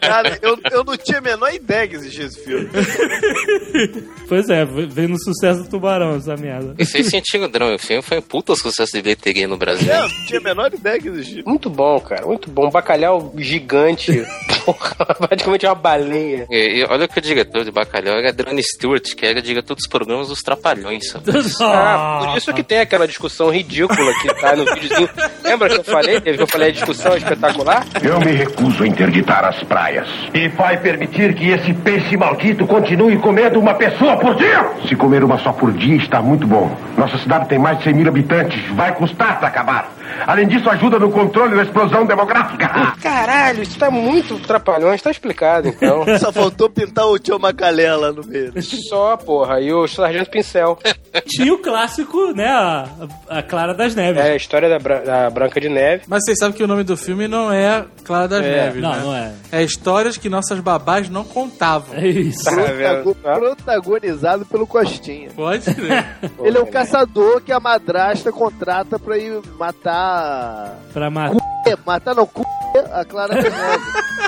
Speaker 8: Cara, eu, eu não tinha a menor ideia que existia esse filme.
Speaker 6: Pois é, veio no sucesso do Tubarão essa merda.
Speaker 7: E fez sentido, não. O filme foi um puta sucesso de bilheteria no Brasil.
Speaker 8: É, não tinha a menor ideia que existia.
Speaker 9: Muito bom, cara. Muito bom. Bacalhau gigante. Porra, praticamente uma baleia.
Speaker 7: E, e olha que o diretor de Bacalhau era Drone Stewart, que era diretor dos programas dos Trapalhões.
Speaker 9: Ah, por isso que tem aquela discussão ridícula que tá no videozinho. Lembra que eu falei? Que eu falei a discussão espetacular?
Speaker 14: Eu me recuso a interditar as praias. E vai permitir que esse peixe maldito continue comendo uma pessoa por dia? Se comer uma só por dia está muito bom. Nossa cidade tem mais de 100 mil habitantes. Vai custar para acabar. Além disso, ajuda no controle da explosão demográfica.
Speaker 9: Caralho, isso tá muito trapalhões, tá explicado então.
Speaker 8: Só faltou pintar o tio Macalé lá no meio.
Speaker 9: Só, porra, e o Sargento Pincel.
Speaker 6: Tinha o clássico, né? A, a Clara das Neves.
Speaker 9: É, a história da, Bra- da Branca de Neve.
Speaker 10: Mas vocês sabem que o nome do filme não é Clara das
Speaker 9: É.
Speaker 10: Neves,
Speaker 6: Não,
Speaker 10: né?
Speaker 6: não é.
Speaker 10: É histórias que nossas babás não contavam.
Speaker 6: É isso.
Speaker 9: Tá vendo?
Speaker 8: Protago- protagonizado pelo Costinha.
Speaker 10: Pode ser.
Speaker 8: Ele é o caçador que a madrasta contrata pra ir matar.
Speaker 6: Pra matar.
Speaker 8: É, matar não, cu a Clara das Neves.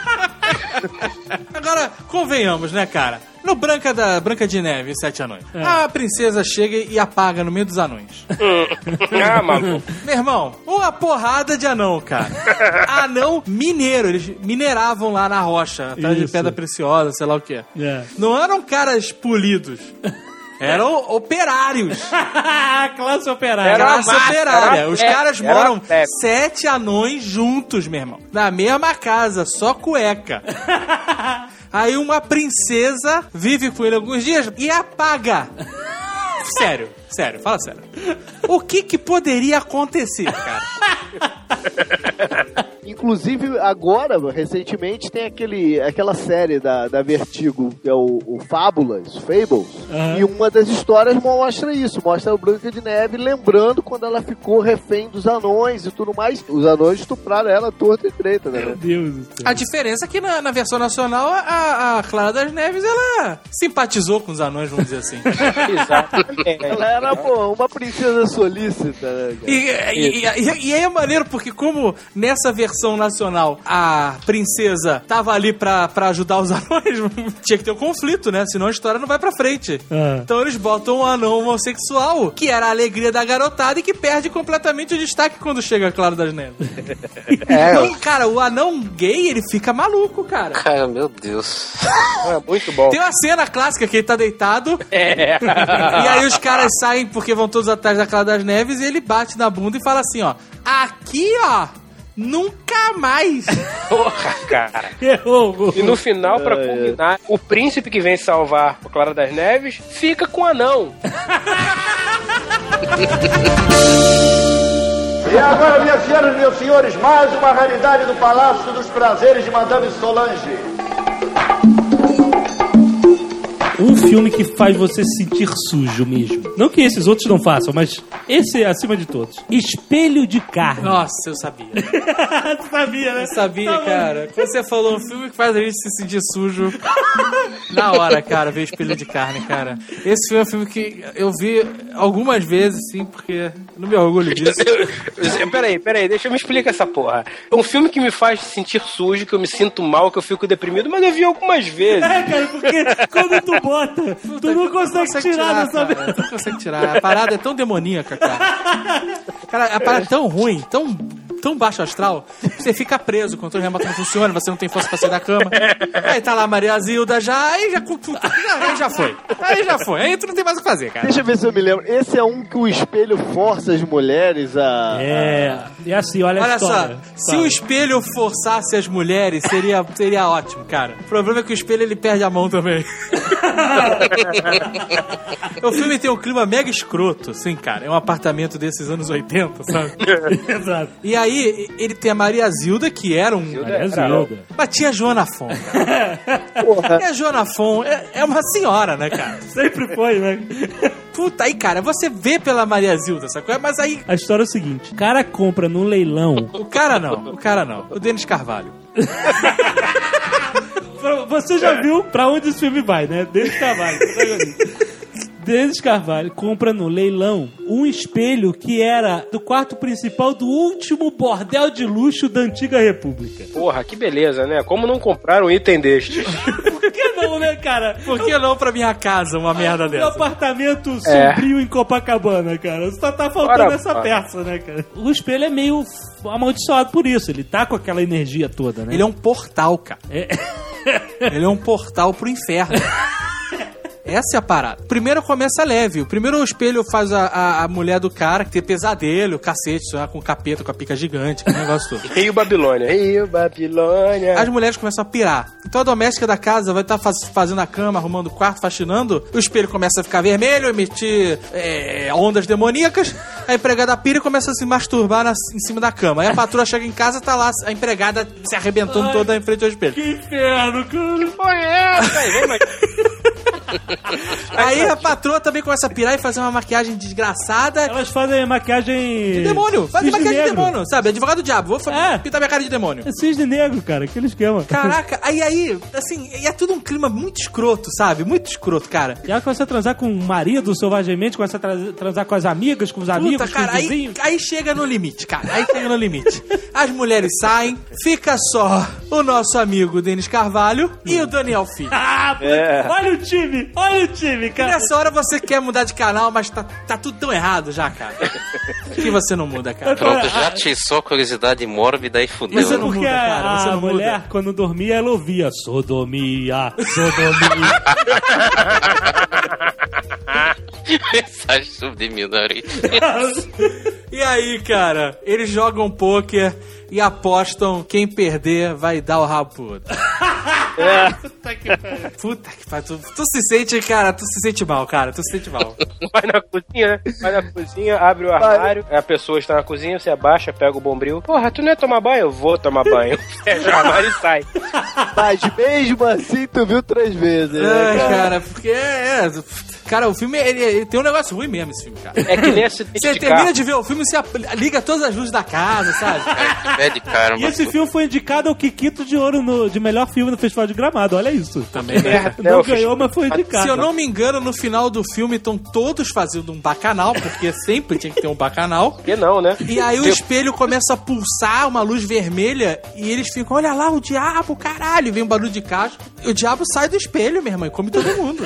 Speaker 10: Agora, convenhamos, né, cara? No Branca, da, Branca de Neve Sete Anões.
Speaker 6: É.
Speaker 10: A princesa chega e apaga no meio dos anões.
Speaker 9: ah, maluco.
Speaker 10: Meu irmão, uma porrada de anão, cara. Anão mineiro. Eles mineravam lá na rocha, atrás de
Speaker 6: Isso.
Speaker 10: pedra preciosa, sei lá o quê.
Speaker 6: É.
Speaker 10: Não eram caras polidos. Eram operários.
Speaker 6: Classe operária.
Speaker 9: Era
Speaker 10: Classe
Speaker 9: massa,
Speaker 10: operária.
Speaker 9: era
Speaker 10: Os caras moram sete anões juntos, meu irmão. Na mesma casa, só cueca. Aí uma princesa vive com ele alguns dias e apaga. Sério, sério, fala sério. O que que poderia acontecer, cara?
Speaker 8: Inclusive, agora, recentemente, tem aquele, aquela série da, da Vertigo, que é o, o Fábulas, Fables,
Speaker 6: Aham.
Speaker 8: e uma das histórias mostra isso, mostra o Branca de Neve lembrando quando ela ficou refém dos anões e tudo mais. Os anões estupraram ela torta e treta, né?
Speaker 6: Meu Deus do céu.
Speaker 10: A diferença é que na, na versão nacional, a, a Clara das Neves, ela simpatizou com os anões, vamos dizer assim.
Speaker 9: Exatamente.
Speaker 8: Ela era, pô, uma princesa solícita, né? cara?
Speaker 10: E, e, e- e aí é maneiro porque como nessa versão nacional a princesa tava ali pra, pra ajudar os anões, tinha que ter um conflito, né? Senão a história não vai pra frente.
Speaker 6: Ah.
Speaker 10: Então eles botam um anão homossexual, que era a alegria da garotada e que perde completamente o destaque quando chega a Clara das Neves.
Speaker 9: É,
Speaker 10: Então, cara, o anão gay, ele fica maluco, cara.
Speaker 7: Cara, meu Deus.
Speaker 9: é muito bom.
Speaker 10: Tem uma cena clássica que ele tá deitado
Speaker 9: É.
Speaker 10: e aí os caras saem porque vão todos atrás da Clara das Neves e ele bate na bunda e fala assim, ó. Aqui, ó, nunca mais.
Speaker 9: Porra, cara.
Speaker 6: Errou.
Speaker 9: E no final, pra combinar, o príncipe que vem salvar a Clara das Neves fica com o anão.
Speaker 3: E agora, minhas senhoras e meus senhores, mais uma raridade do Palácio dos Prazeres de Madame Solange.
Speaker 6: Um filme que faz você se sentir sujo mesmo. Não que esses outros não façam, mas esse é acima de todos. Espelho de carne.
Speaker 10: Nossa, eu sabia.
Speaker 6: Tu sabia, né?
Speaker 10: Eu sabia,
Speaker 6: Tá
Speaker 10: cara. Quando você falou um filme que faz a gente se sentir sujo, na hora, cara, ver espelho de carne, cara. Esse filme é um filme que eu vi algumas vezes, sim, porque não me orgulho disso.
Speaker 9: peraí, peraí, deixa eu me explicar essa porra. É um filme que me faz sentir sujo, que eu me sinto mal, que eu fico deprimido, mas eu vi algumas vezes.
Speaker 6: É, cara, porque quando tu bota, tu não consegue, tirar dessa
Speaker 10: cara. Não consegue tirar. A parada é tão demoníaca, cara. Cara, a parada é tão ruim, tão, tão baixo astral, que você fica preso, o controle remoto não funciona, você não tem força pra sair da cama. Aí tá lá a Maria Zilda já, aí já, aí já foi. Aí já foi. Aí tu não tem mais o que fazer, cara.
Speaker 8: Deixa eu ver se eu me lembro. Esse é um que o espelho força as mulheres a.
Speaker 6: É, e assim, olha, a
Speaker 10: Olha só,
Speaker 6: história.
Speaker 10: se o espelho forçasse as mulheres, seria, seria ótimo, cara. O problema é que o espelho ele perde a mão também. o filme tem um clima mega escroto, assim, cara. É um apartamento desses anos 80, sabe?
Speaker 6: Exato.
Speaker 10: E aí, ele tem a Maria Zilda, que era um.
Speaker 6: Maria Zilda.
Speaker 10: Mas tinha a Joana Fon. e a Joana Fon é, é uma senhora, né, cara?
Speaker 6: Sempre foi, né?
Speaker 10: Puta, aí, cara, você vê pela Maria Zilda, sacou? Mas aí.
Speaker 6: A história é o seguinte: o cara compra num leilão.
Speaker 10: O cara não, o cara não. O Denis Carvalho.
Speaker 6: Você já viu pra onde esse filme vai, né? Denis Carvalho. Denis Carvalho compra no leilão um espelho que era do quarto principal do último bordel de luxo da antiga república.
Speaker 9: Porra, que beleza, né? Como não comprar um item deste?
Speaker 6: que não, né, cara?
Speaker 10: Por que não pra minha casa uma merda
Speaker 6: Um
Speaker 10: dessa?
Speaker 6: apartamento
Speaker 10: É.
Speaker 6: sombrio em Copacabana, cara. Só tá faltando
Speaker 10: Ora,
Speaker 6: essa peça, né, cara? O espelho é meio amaldiçoado por isso. Ele tá com aquela energia toda, né?
Speaker 10: Ele é um portal, cara. Ele é um portal pro inferno. Essa é a parada. Primeiro começa leve. O primeiro o espelho faz a, a, a mulher do cara que tem pesadelo, cacete, sonhar com capeta, com a pica gigante, que negócio todo.
Speaker 9: Rio Babilônia. Rio Babilônia.
Speaker 10: As mulheres começam a pirar. Então a doméstica da casa vai estar fazendo a cama, arrumando o quarto, faxinando. O espelho começa a ficar vermelho, emitir é, ondas demoníacas. A empregada pira e começa a se masturbar na- em cima da cama. Aí a patroa chega em casa tá lá a empregada se arrebentando
Speaker 6: Ai,
Speaker 10: toda em frente ao espelho.
Speaker 6: Que inferno, cara.
Speaker 9: Foi essa? Aí, vem, mas...
Speaker 10: Aí a patroa também começa a pirar e fazer uma maquiagem desgraçada.
Speaker 6: Elas fazem maquiagem.
Speaker 10: De demônio. Fazem
Speaker 6: Cisne
Speaker 10: maquiagem de
Speaker 6: negro.
Speaker 10: demônio, sabe? Advogado do diabo. Vou fa- pintar minha cara de demônio.
Speaker 6: É cisne negro, cara. Aquele esquema.
Speaker 10: Caraca, aí aí, assim, é tudo um clima muito escroto, sabe? Muito escroto, cara.
Speaker 6: E ela começa a transar com o marido selvagemente, começa a tra- transar com as amigas, com os amigos,
Speaker 10: Puta, cara,
Speaker 6: com os
Speaker 10: aí,
Speaker 6: vizinhos.
Speaker 10: aí chega no limite, cara. Aí chega no limite. As mulheres saem, fica só o nosso amigo Denis Carvalho e o Daniel Filho.
Speaker 6: Ah,
Speaker 10: É.
Speaker 6: Olha o time, olha o time,
Speaker 10: E
Speaker 6: cara.
Speaker 10: nessa hora você quer mudar de canal, mas tá, tá tudo tão errado já, cara. que você não muda, cara.
Speaker 7: Pronto, já atiçou a curiosidade mórbida e fudeu.
Speaker 6: Mas é
Speaker 7: né?
Speaker 6: porque
Speaker 10: muda, cara,
Speaker 6: a,
Speaker 10: você
Speaker 6: a
Speaker 10: não muda.
Speaker 6: mulher, quando dormia, ela ouvia sodomia, sodomia.
Speaker 7: Mensagem subliminar aí.
Speaker 10: E aí, cara, eles jogam pôquer e apostam quem perder vai dar o rabo pro outro.
Speaker 6: Puta que pariu.
Speaker 10: Puta que pariu. Tu, tu se sente, cara, tu se sente mal, cara. Tu se sente mal.
Speaker 9: Vai na cozinha, né? Vai na cozinha, abre o armário, a pessoa está na cozinha, você abaixa, pega o bombril. Porra, tu não ia tomar banho? Eu vou tomar banho. Fecha o armário e sai.
Speaker 8: Mas mesmo assim, tu viu três vezes, né,
Speaker 10: É,
Speaker 8: cara?
Speaker 10: cara, porque é. é, Cara, o filme ele, ele tem um negócio ruim mesmo, esse filme, cara.
Speaker 9: É que nem acidente
Speaker 10: Você
Speaker 9: de
Speaker 10: termina
Speaker 9: carro.
Speaker 10: de ver o filme e você liga todas as luzes da casa, sabe?
Speaker 7: Pede karma.
Speaker 6: E esse filme foi indicado ao Kikito de Ouro no- de melhor filme no Festival de Gramado, olha isso.
Speaker 10: Também,
Speaker 9: É,
Speaker 6: Não
Speaker 9: eu
Speaker 6: ganhou, mas foi indicado.
Speaker 10: Se eu não me engano, no final do filme estão todos fazendo um bacanal, porque sempre tinha que ter um bacanal.
Speaker 9: Por que não, né?
Speaker 10: E aí o espelho começa a pulsar uma luz vermelha e eles ficam, olha lá, o diabo, caralho. E vem um barulho de caixa. E o diabo sai do espelho, minha irmã, e come todo mundo.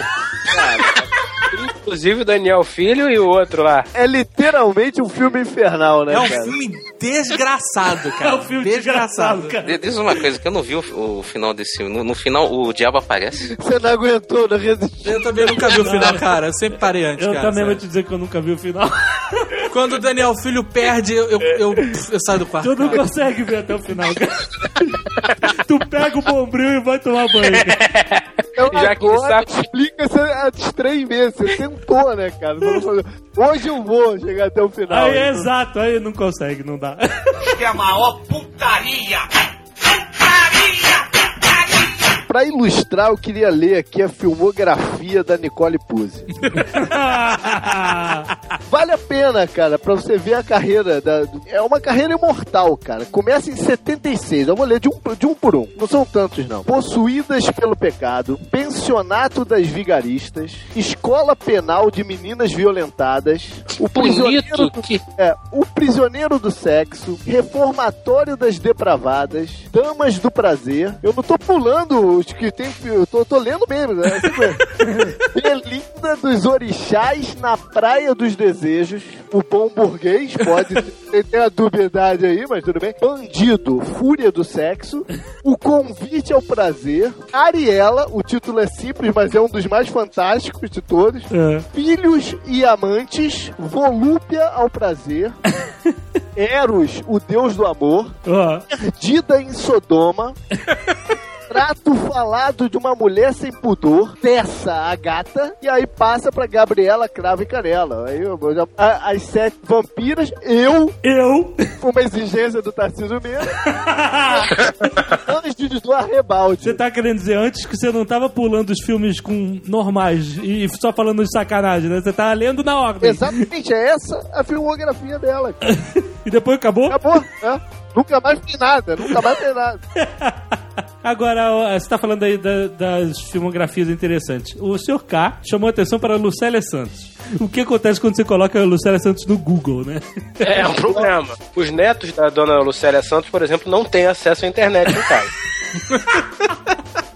Speaker 9: Inclusive o Daniel Filho e o outro lá.
Speaker 8: É literalmente um filme infernal, né,
Speaker 10: É um
Speaker 8: cara?
Speaker 10: filme desgraçado, cara.
Speaker 6: É um filme desgraçado, cara.
Speaker 7: D- Diz uma coisa que eu não vi o, o final desse filme. No, no final, o diabo aparece.
Speaker 8: Você não aguentou, não resistiu.
Speaker 10: Eu também nunca vi o final, cara. Eu sempre parei antes,
Speaker 6: Eu
Speaker 10: cara.
Speaker 6: também vou te dizer que eu nunca vi o final.
Speaker 10: Quando o Daniel Filho perde, eu, eu, eu, eu saio do quarto.
Speaker 6: Tu não
Speaker 10: cara.
Speaker 6: consegue ver até o final, cara. tu pega o bombril e vai tomar banho. cara.
Speaker 8: Então
Speaker 9: Já que
Speaker 8: agora
Speaker 9: sabe-
Speaker 8: explica você as três vezes. Você tentou, né, cara? Hoje eu vou chegar até o final.
Speaker 6: Aí,
Speaker 8: Então,
Speaker 6: exato, aí não consegue, não dá.
Speaker 3: Que é a maior putaria!
Speaker 8: Pra ilustrar, eu queria ler aqui a filmografia da Nicole Puzzi. Vale a pena, cara, pra você ver a carreira. Da... É uma carreira imortal, cara. Começa em 76. Eu vou ler de um, de um por um. Não são tantos, não. Possuídas pelo pecado, Pensionato das Vigaristas, Escola Penal de Meninas Violentadas, O Prisioneiro do,
Speaker 9: que-
Speaker 8: é, o Prisioneiro do Sexo, Reformatório das Depravadas, Damas do Prazer. Eu não tô pulando os que tem. Eu tô, tô lendo mesmo, né? Mesmo. Belinda dos Orixás na Praia dos Desejos. O bom burguês, pode ter, a dubiedade aí, mas tudo bem. Bandido, Fúria do Sexo. O Convite ao Prazer. Ariela, o título é simples, mas é um dos mais fantásticos de todos.
Speaker 6: É.
Speaker 8: Filhos e Amantes, Volúpia ao Prazer, Eros, o Deus do Amor,
Speaker 6: Ó,
Speaker 8: Perdida em Sodoma, Trato falado de uma mulher sem pudor, Tessa, a gata, e aí passa pra Gabriela Cravo e Canela. Aí eu já- a- as sete vampiras, eu,
Speaker 6: eu.
Speaker 8: uma exigência do Tarcísio mesmo, Anjos do Arrebalde.
Speaker 6: Você tá querendo dizer antes que você não tava pulando os filmes com normais e só falando de sacanagem, né? Você tava lendo na ordem.
Speaker 8: Exatamente, é essa a filmografia dela.
Speaker 6: E depois acabou?
Speaker 8: Acabou, né? Nunca mais tem nada, nunca mais tem nada.
Speaker 6: Agora, você tá falando aí da- das filmografias interessantes. O Sr. K chamou atenção para a Lucélia Santos. O que acontece quando você coloca a Lucélia Santos no Google, né?
Speaker 9: É um problema. Os netos da dona Lucélia Santos, por exemplo, não têm acesso à internet no caso.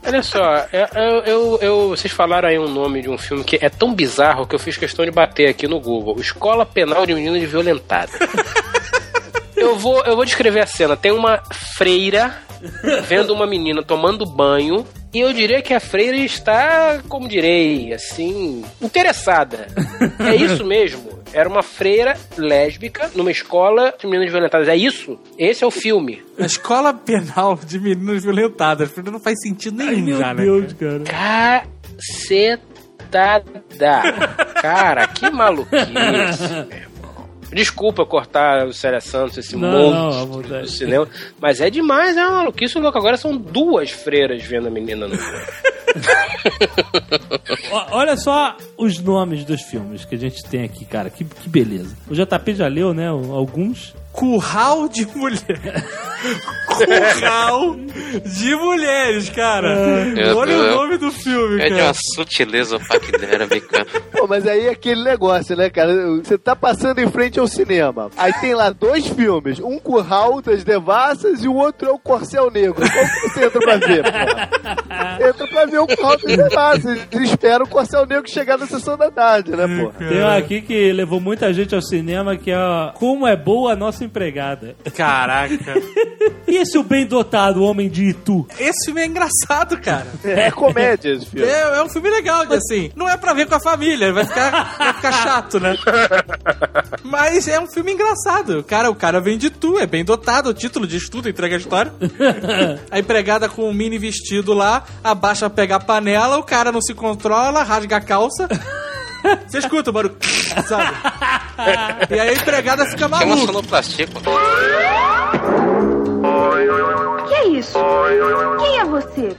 Speaker 9: Olha só, eu, eu- eu- eu- vocês falaram aí um nome de um filme que é tão bizarro que eu fiz questão de bater aqui no Google. Escola Penal de Menina Violentada. eu, vou, eu vou descrever a cena. Tem uma freira vendo uma menina tomando banho e eu diria que a freira está, como direi, assim, interessada. É isso mesmo. Era uma freira lésbica numa escola de meninas violentadas. É isso? Esse é o filme.
Speaker 10: A escola penal de meninas violentadas. Não faz sentido nenhum já, né?
Speaker 6: cara.
Speaker 9: Cacetada. Cara, que maluquice. Desculpa cortar o Célia Santos, esse
Speaker 6: Não, não,
Speaker 9: monstro
Speaker 6: vontade.
Speaker 9: do cinema. Mas é demais, é uma maluquice louca. Agora são duas freiras vendo a menina no.
Speaker 6: Olha só os nomes dos filmes que a gente tem aqui, cara. Que, que beleza. O JP já leu, né? Alguns.
Speaker 10: Curral de mulher. Curral de mulheres, cara.
Speaker 7: Meu
Speaker 10: Olha o
Speaker 7: Deus.
Speaker 10: nome do filme,
Speaker 7: É de
Speaker 10: cara.
Speaker 7: uma sutileza paquidermica.
Speaker 8: Pô, mas aí é aquele negócio, né, cara? Você tá passando em frente ao cinema. Aí tem lá dois filmes. Um Curral das Devassas e o outro é o Corcel Negro. Que você entra pra ver, pô? Entra pra ver o Curral das Devassas. E espera o Corcel Negro chegar na sessão da tarde, né, pô?
Speaker 6: Tem um aqui que levou muita gente ao cinema, que é Como é Boa a Nossa Empregada.
Speaker 10: Caraca.
Speaker 6: E esse o bem dotado, o Homem de Itu?
Speaker 10: Esse filme é engraçado, cara.
Speaker 8: É comédia esse filme.
Speaker 10: É, é um filme legal, assim. Não é pra ver com a família, vai ficar, vai ficar chato, né? Mas é um filme engraçado. O cara, o cara vem de tu, é bem dotado, o título diz tudo, entrega a história. A empregada com um mini vestido lá, abaixa pra pegar a panela, o cara não se controla, rasga a calça. Você escuta o barulho, sabe? E aí a empregada fica
Speaker 7: Que é uma
Speaker 10: maluca.
Speaker 7: sonoplastia.
Speaker 13: Que é isso? Quem é você?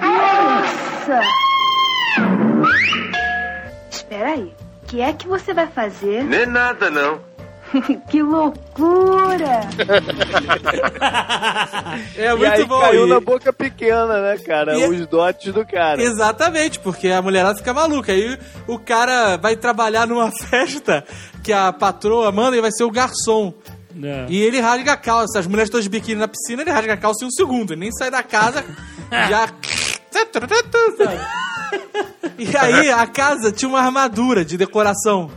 Speaker 13: Nossa! Espera aí. O que é que você vai fazer?
Speaker 12: Nem nada, não.
Speaker 13: que loucura!
Speaker 10: É
Speaker 8: e
Speaker 10: muito
Speaker 8: aí
Speaker 10: bom.
Speaker 8: caiu
Speaker 10: e-
Speaker 8: na boca pequena, né, cara?
Speaker 10: E-
Speaker 8: Os dotes do cara.
Speaker 10: Exatamente, porque a mulherada fica maluca. Aí o cara vai trabalhar numa festa que a patroa manda e vai ser o garçom.
Speaker 6: É.
Speaker 10: E ele rasga a calça. As mulheres estão de biquíni na piscina, ele rasga a calça em um segundo. Ele nem sai da casa, já. E aí a casa tinha uma armadura de decoração.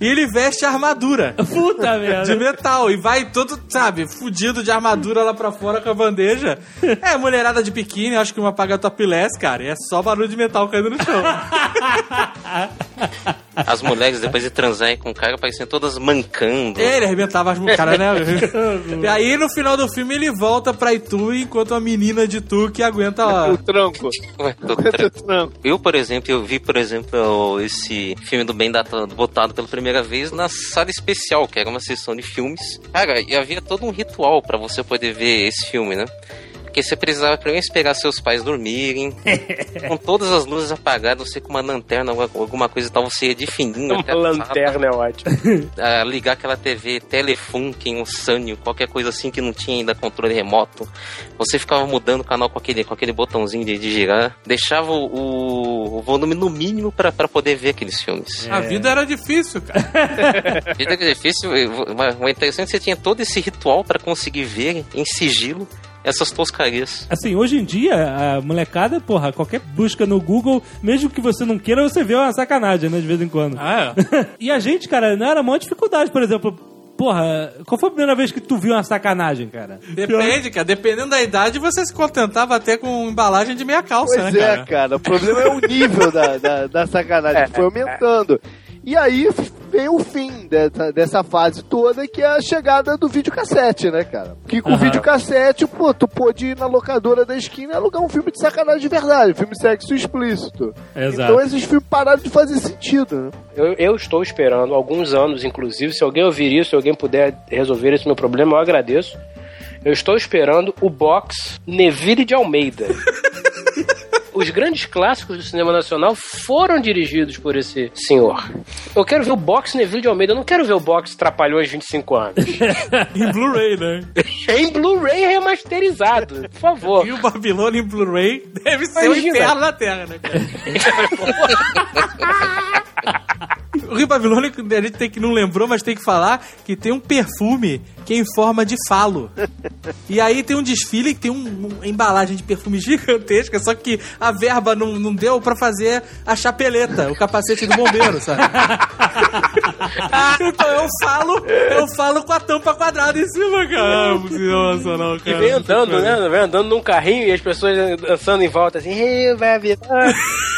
Speaker 10: E ele veste a armadura.
Speaker 6: Puta merda.
Speaker 10: De metal. E vai todo, sabe, fudido de armadura lá pra fora com a bandeja. É, mulherada de biquíni, acho que uma paga topless, cara. E é só barulho de metal caindo no chão.
Speaker 7: As mulheres, depois de transarem com o cara, parecem todas mancando.
Speaker 10: Ele arrebentava as caras, né? e aí, no final do filme, ele volta pra Itu enquanto a menina de Itu que aguenta ó,
Speaker 8: O tranco. Aguenta
Speaker 7: tra-
Speaker 8: o tranco.
Speaker 7: Eu, por exemplo, eu vi, por exemplo, esse filme do Ben datado, botado pela primeira vez na sala especial, que era uma sessão de filmes. Cara, e havia todo um ritual pra você poder ver esse filme, né? Porque você precisava primeiro esperar seus pais dormirem, com todas as luzes apagadas, você com uma lanterna, alguma- alguma coisa e tal, você ia de fininho
Speaker 9: Uma
Speaker 7: até a sala,
Speaker 9: lanterna é ótimo.
Speaker 7: a ligar aquela TV Telefunken, um Sanyo, qualquer coisa assim que não tinha ainda controle remoto. Você ficava mudando o canal com aquele, com aquele botãozinho de, de girar. Deixava o, o volume no mínimo pra pra poder ver aqueles filmes.
Speaker 10: A vida era difícil, cara.
Speaker 7: Vida que é difícil, mas o interessante é que você tinha todo esse ritual pra conseguir ver em sigilo essas toscarias.
Speaker 6: Assim, hoje em dia, a molecada, porra, qualquer busca no Google, mesmo que você não queira, você vê uma sacanagem, né, de vez em quando.
Speaker 10: Ah, é?
Speaker 6: e a gente, cara, não era maior dificuldade, por exemplo. Porra, qual foi a primeira vez que tu viu uma sacanagem, cara?
Speaker 10: Depende, cara. Dependendo da idade, você se contentava até com embalagem de meia calça,
Speaker 8: Pois
Speaker 10: né,
Speaker 8: é,
Speaker 10: cara?
Speaker 8: cara? O problema é o nível da, da, da sacanagem, que foi aumentando. E aí veio o fim dessa, dessa fase toda, que é a chegada do videocassete, né, cara? Que com o
Speaker 6: Aham.
Speaker 8: videocassete, pô, tu pôde ir na locadora da esquina e alugar um filme de sacanagem de verdade, um filme sexo explícito.
Speaker 6: Exato.
Speaker 8: Então esses filmes pararam de fazer sentido, né?
Speaker 9: Eu, eu estou esperando alguns anos, inclusive, se alguém ouvir isso, se alguém puder resolver esse meu problema, eu agradeço. Eu estou esperando o box Neville de Almeida. Os grandes clássicos do cinema nacional foram dirigidos por esse senhor. Eu quero ver o box Neville de Almeida, eu não quero ver o box Trapalhões 25 anos.
Speaker 10: em Blu-ray, né?
Speaker 9: em Blu-ray remasterizado, por favor.
Speaker 10: E o Babilônia em Blu-ray deve ser o
Speaker 9: Imagina.
Speaker 10: inferno na Terra, né, cara? Rio Babilônico, a gente tem que não lembrou, mas tem que falar que tem um perfume que é em forma de falo. E aí tem um desfile que tem um, uma embalagem de perfume gigantesca, só que a verba não, não deu pra fazer a chapeleta, o capacete do bombeiro, sabe? então eu falo, eu falo com a tampa quadrada em cima, cara. Nossa, não,
Speaker 9: E
Speaker 10: cara.
Speaker 9: vem andando, né? Vem andando num carrinho e as pessoas dançando em volta assim, "Ih, vai avisar.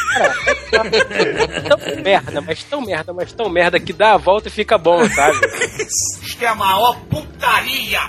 Speaker 9: Cara, é tão merda, mas tão merda, mas tão merda que dá a volta e fica bom, sabe?
Speaker 3: Isto é a maior putaria!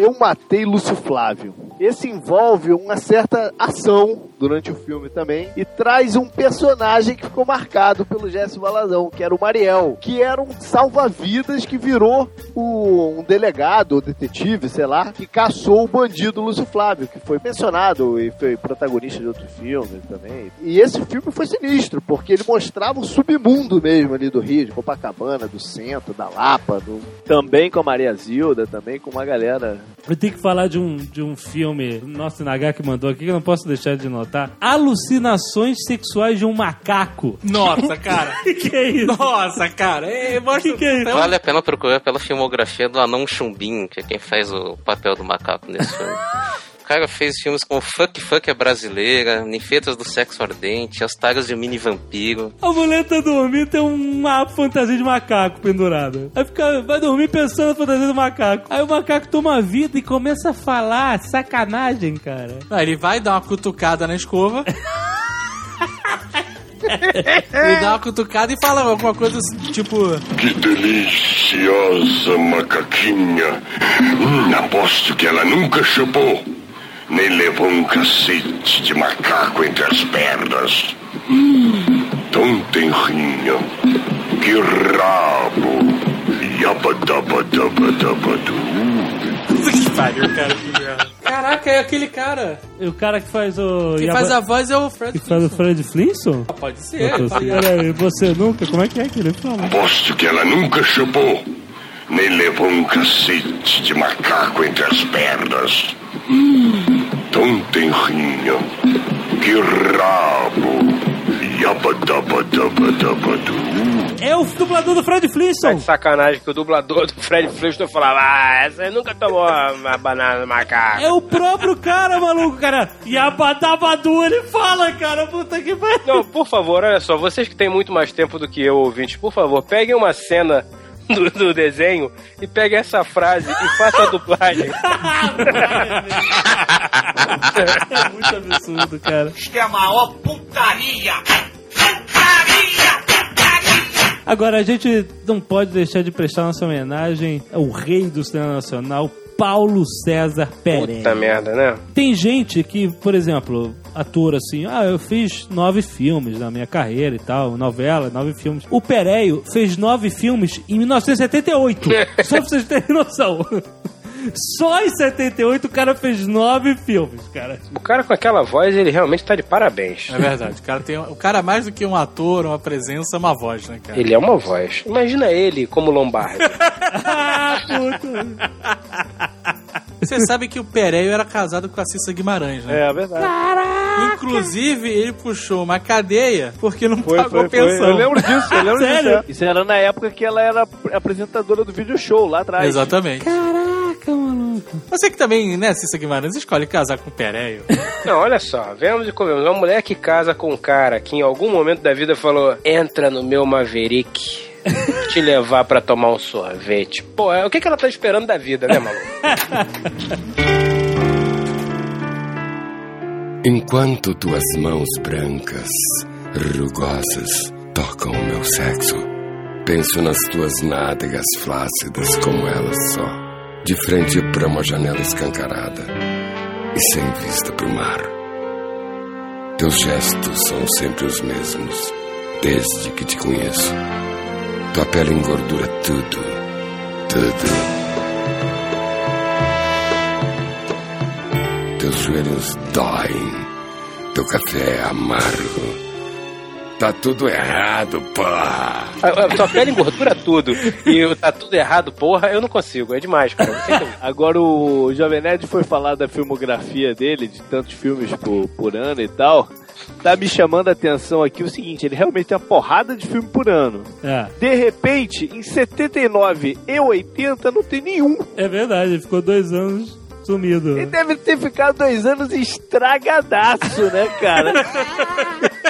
Speaker 8: Eu matei Lúcio Flávio. Esse envolve uma certa ação durante o filme também e traz um personagem que ficou marcado pelo Jesse Balazão, que era o Mariel, que era um salva-vidas que virou o- um delegado ou detetive, sei lá, que caçou o bandido Lúcio Flávio, que foi mencionado e foi protagonista de outro filme também. E esse filme foi sinistro, porque ele mostrava o submundo mesmo ali do Rio, de Copacabana, do centro, da Lapa, do- também com a Maria Zilda, também com uma galera
Speaker 6: Eu tenho que falar de um, de um filme, nosso Nagar que mandou aqui, que eu não posso deixar de notar. Alucinações sexuais de um macaco.
Speaker 10: Nossa, cara.
Speaker 6: que que é isso?
Speaker 10: Nossa, cara. É, mostra...
Speaker 6: Que que é isso?
Speaker 7: Vale a pena procurar pela filmografia do Anão Chumbim, que é quem faz o papel do macaco nesse filme. O cara fez filmes como Fuck Fuck é Brasileira, Ninfetas do Sexo Ardente, As Taras de um Mini Vampiro.
Speaker 6: A mulher tá dormindo tem uma fantasia de macaco pendurada. Aí fica, vai dormir pensando na fantasia do macaco. Aí o macaco toma vida e começa a falar. Sacanagem, cara.
Speaker 10: Não, ele vai dar uma cutucada na escova. ele dá uma cutucada e fala alguma coisa assim, tipo.
Speaker 14: Que deliciosa macaquinha. Hum, aposto que ela nunca chupou, nem levou um cacete de macaco entre as pernas. Hum, tão tenrinha. Que rabo. Yabadabadabadabadu.
Speaker 10: Que pariu, cara, que. Caraca, é aquele cara.
Speaker 6: E o cara que faz o.
Speaker 10: Quem faz a voz é o Fred
Speaker 6: Que faz o Fred Flintstone?
Speaker 10: Ah, Pode ser.
Speaker 6: Peraí, você nunca? Como é que é que ele fala?
Speaker 14: Aposto que ela nunca chupou, nem levou um cacete de macaco entre as pernas. Hum, tão tenrinha. Que rabo. Yabadabadabadabadu.
Speaker 6: É o dublador do Fred
Speaker 9: Tá
Speaker 6: Flintstone.
Speaker 9: de sacanagem que o dublador do Fred Flintstone falava, ah, essa aí nunca tomou uma banana do macaco.
Speaker 6: É o próprio cara, maluco, cara. E a Badabadu, ele fala, cara. Puta que pariu.
Speaker 9: Não, por favor, olha só, vocês que têm muito mais tempo do que eu, ouvintes, por favor, peguem uma cena do, do desenho e peguem essa frase e façam a dublagem.
Speaker 6: É muito absurdo, cara.
Speaker 3: Isto é a maior putaria!
Speaker 6: Agora, a gente não pode deixar de prestar nossa homenagem ao rei do cinema nacional, Paulo César Pereira.
Speaker 9: Puta merda, né?
Speaker 6: Tem gente que, por exemplo, ator assim, ah, eu fiz nove filmes na minha carreira e tal, novela, nove filmes. O Pereio fez nove filmes em 1978. Só pra vocês terem noção. Só em 78 o cara fez nove filmes, cara.
Speaker 9: O cara com aquela voz, ele realmente tá de parabéns.
Speaker 10: É verdade. O cara, tem, o cara, mais do que um ator, uma presença, é uma voz, né, cara?
Speaker 9: Ele é uma voz. Imagina ele como Lombardi.
Speaker 6: ah, puta.
Speaker 10: Você sabe que o Pereio era casado com a Cissa Guimarães, né?
Speaker 8: É, é verdade.
Speaker 10: Inclusive, ele puxou uma cadeia porque não
Speaker 8: Foi,
Speaker 10: pagou
Speaker 8: foi, foi.
Speaker 10: pensão.
Speaker 8: Eu lembro disso, eu lembro
Speaker 6: Sério?
Speaker 8: disso. é. Isso era na época que ela era apresentadora do video show lá atrás.
Speaker 10: Exatamente.
Speaker 6: Caraca, maluco.
Speaker 10: Você que também, né, Cissa Guimarães, escolhe casar com o Pereio.
Speaker 9: Não, olha só, vemos e comemos. Uma mulher que casa com um cara que em algum momento da vida falou: entra no meu Maverick. Te levar pra tomar um sorvete. Pô, é- o que, que ela tá esperando da vida, né, maluco?
Speaker 5: Enquanto tuas mãos brancas, rugosas, tocam o meu sexo, penso nas tuas nádegas flácidas como elas só, de frente para uma janela escancarada e sem vista para o mar. Teus gestos são sempre os mesmos, desde que te conheço. Tua pele engordura tudo, tudo. Teus joelhos doem. Teu café é amargo. Tá tudo errado, porra.
Speaker 9: A, a tua pele engordura tudo. E tá tudo errado, porra, eu não consigo. É demais, cara.
Speaker 8: Agora o Jovem Nerd foi falar da filmografia dele, de tantos filmes por, por ano e tal. tá me chamando a atenção aqui o seguinte: ele realmente tem uma porrada de filme por ano.
Speaker 6: É.
Speaker 8: De repente, em 79 e 80 não tem nenhum.
Speaker 6: É verdade, ele ficou dois anos sumido.
Speaker 8: Ele deve ter ficado dois anos estragadaço, né, cara?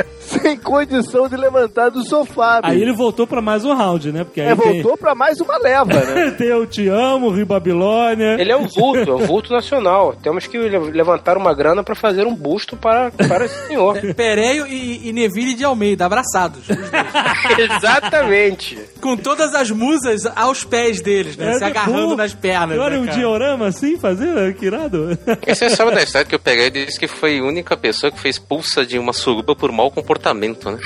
Speaker 8: Sem condição de levantar do sofá.
Speaker 6: Aí
Speaker 8: bicho.
Speaker 6: ele voltou pra mais um round, né? Porque aí
Speaker 8: É,
Speaker 6: tem,
Speaker 8: voltou pra mais uma leva, né?
Speaker 6: tem Eu Te Amo, Rio Babilônia.
Speaker 9: Ele é um vulto, é um vulto nacional. Temos que le- levantar uma grana pra fazer um busto para, para esse senhor.
Speaker 10: Pereio e, e Neville de Almeida, abraçados.
Speaker 9: Exatamente.
Speaker 10: Com todas as musas aos pés deles, né?
Speaker 6: É,
Speaker 10: Se agarrando
Speaker 6: pô,
Speaker 10: nas pernas.
Speaker 6: Agora
Speaker 10: né,
Speaker 6: um diorama assim, fazer? Que irado.
Speaker 7: Você sabe da história que eu peguei e disse que foi a única pessoa que foi expulsa de uma suruba por mau comportamento, né?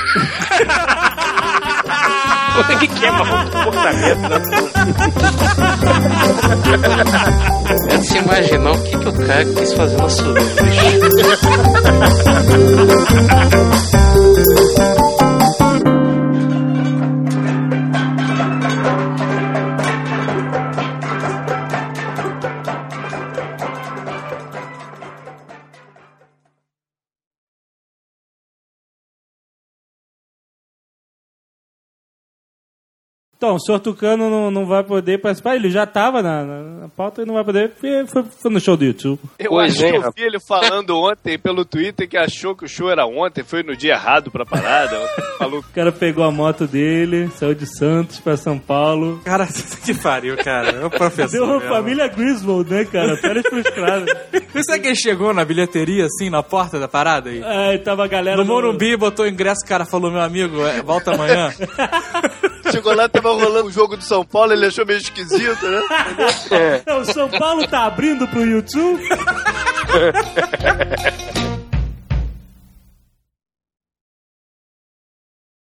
Speaker 9: O que que é comportamento, né?
Speaker 7: É de se imaginar o que, que o cara quis fazer na suruba.
Speaker 6: Então, o senhor Tucano não, não vai poder participar. Ele já tava na, na, na pauta e não vai poder. Foi, foi, foi no show do YouTube.
Speaker 8: Eu
Speaker 9: Pois
Speaker 8: acho
Speaker 9: é,
Speaker 8: que eu vi ele falando ontem pelo Twitter que achou que o show era ontem, foi no dia errado pra parada. Falou
Speaker 6: O cara pegou a moto dele, saiu de Santos pra São Paulo.
Speaker 10: Cara, que pariu, cara. É o professor.
Speaker 6: Deu uma
Speaker 10: mesmo.
Speaker 6: família Griswold, né, cara? Férias frustradas.
Speaker 10: Será que ele chegou na bilheteria, assim, na porta da parada aí?
Speaker 6: Aí tava a galera.
Speaker 10: No Morumbi, botou o ingresso, o cara falou, meu amigo, é, volta amanhã.
Speaker 8: Chegou lá, tava rolando o jogo do São Paulo, ele achou meio esquisito, né?
Speaker 6: Não, o São Paulo tá abrindo pro YouTube?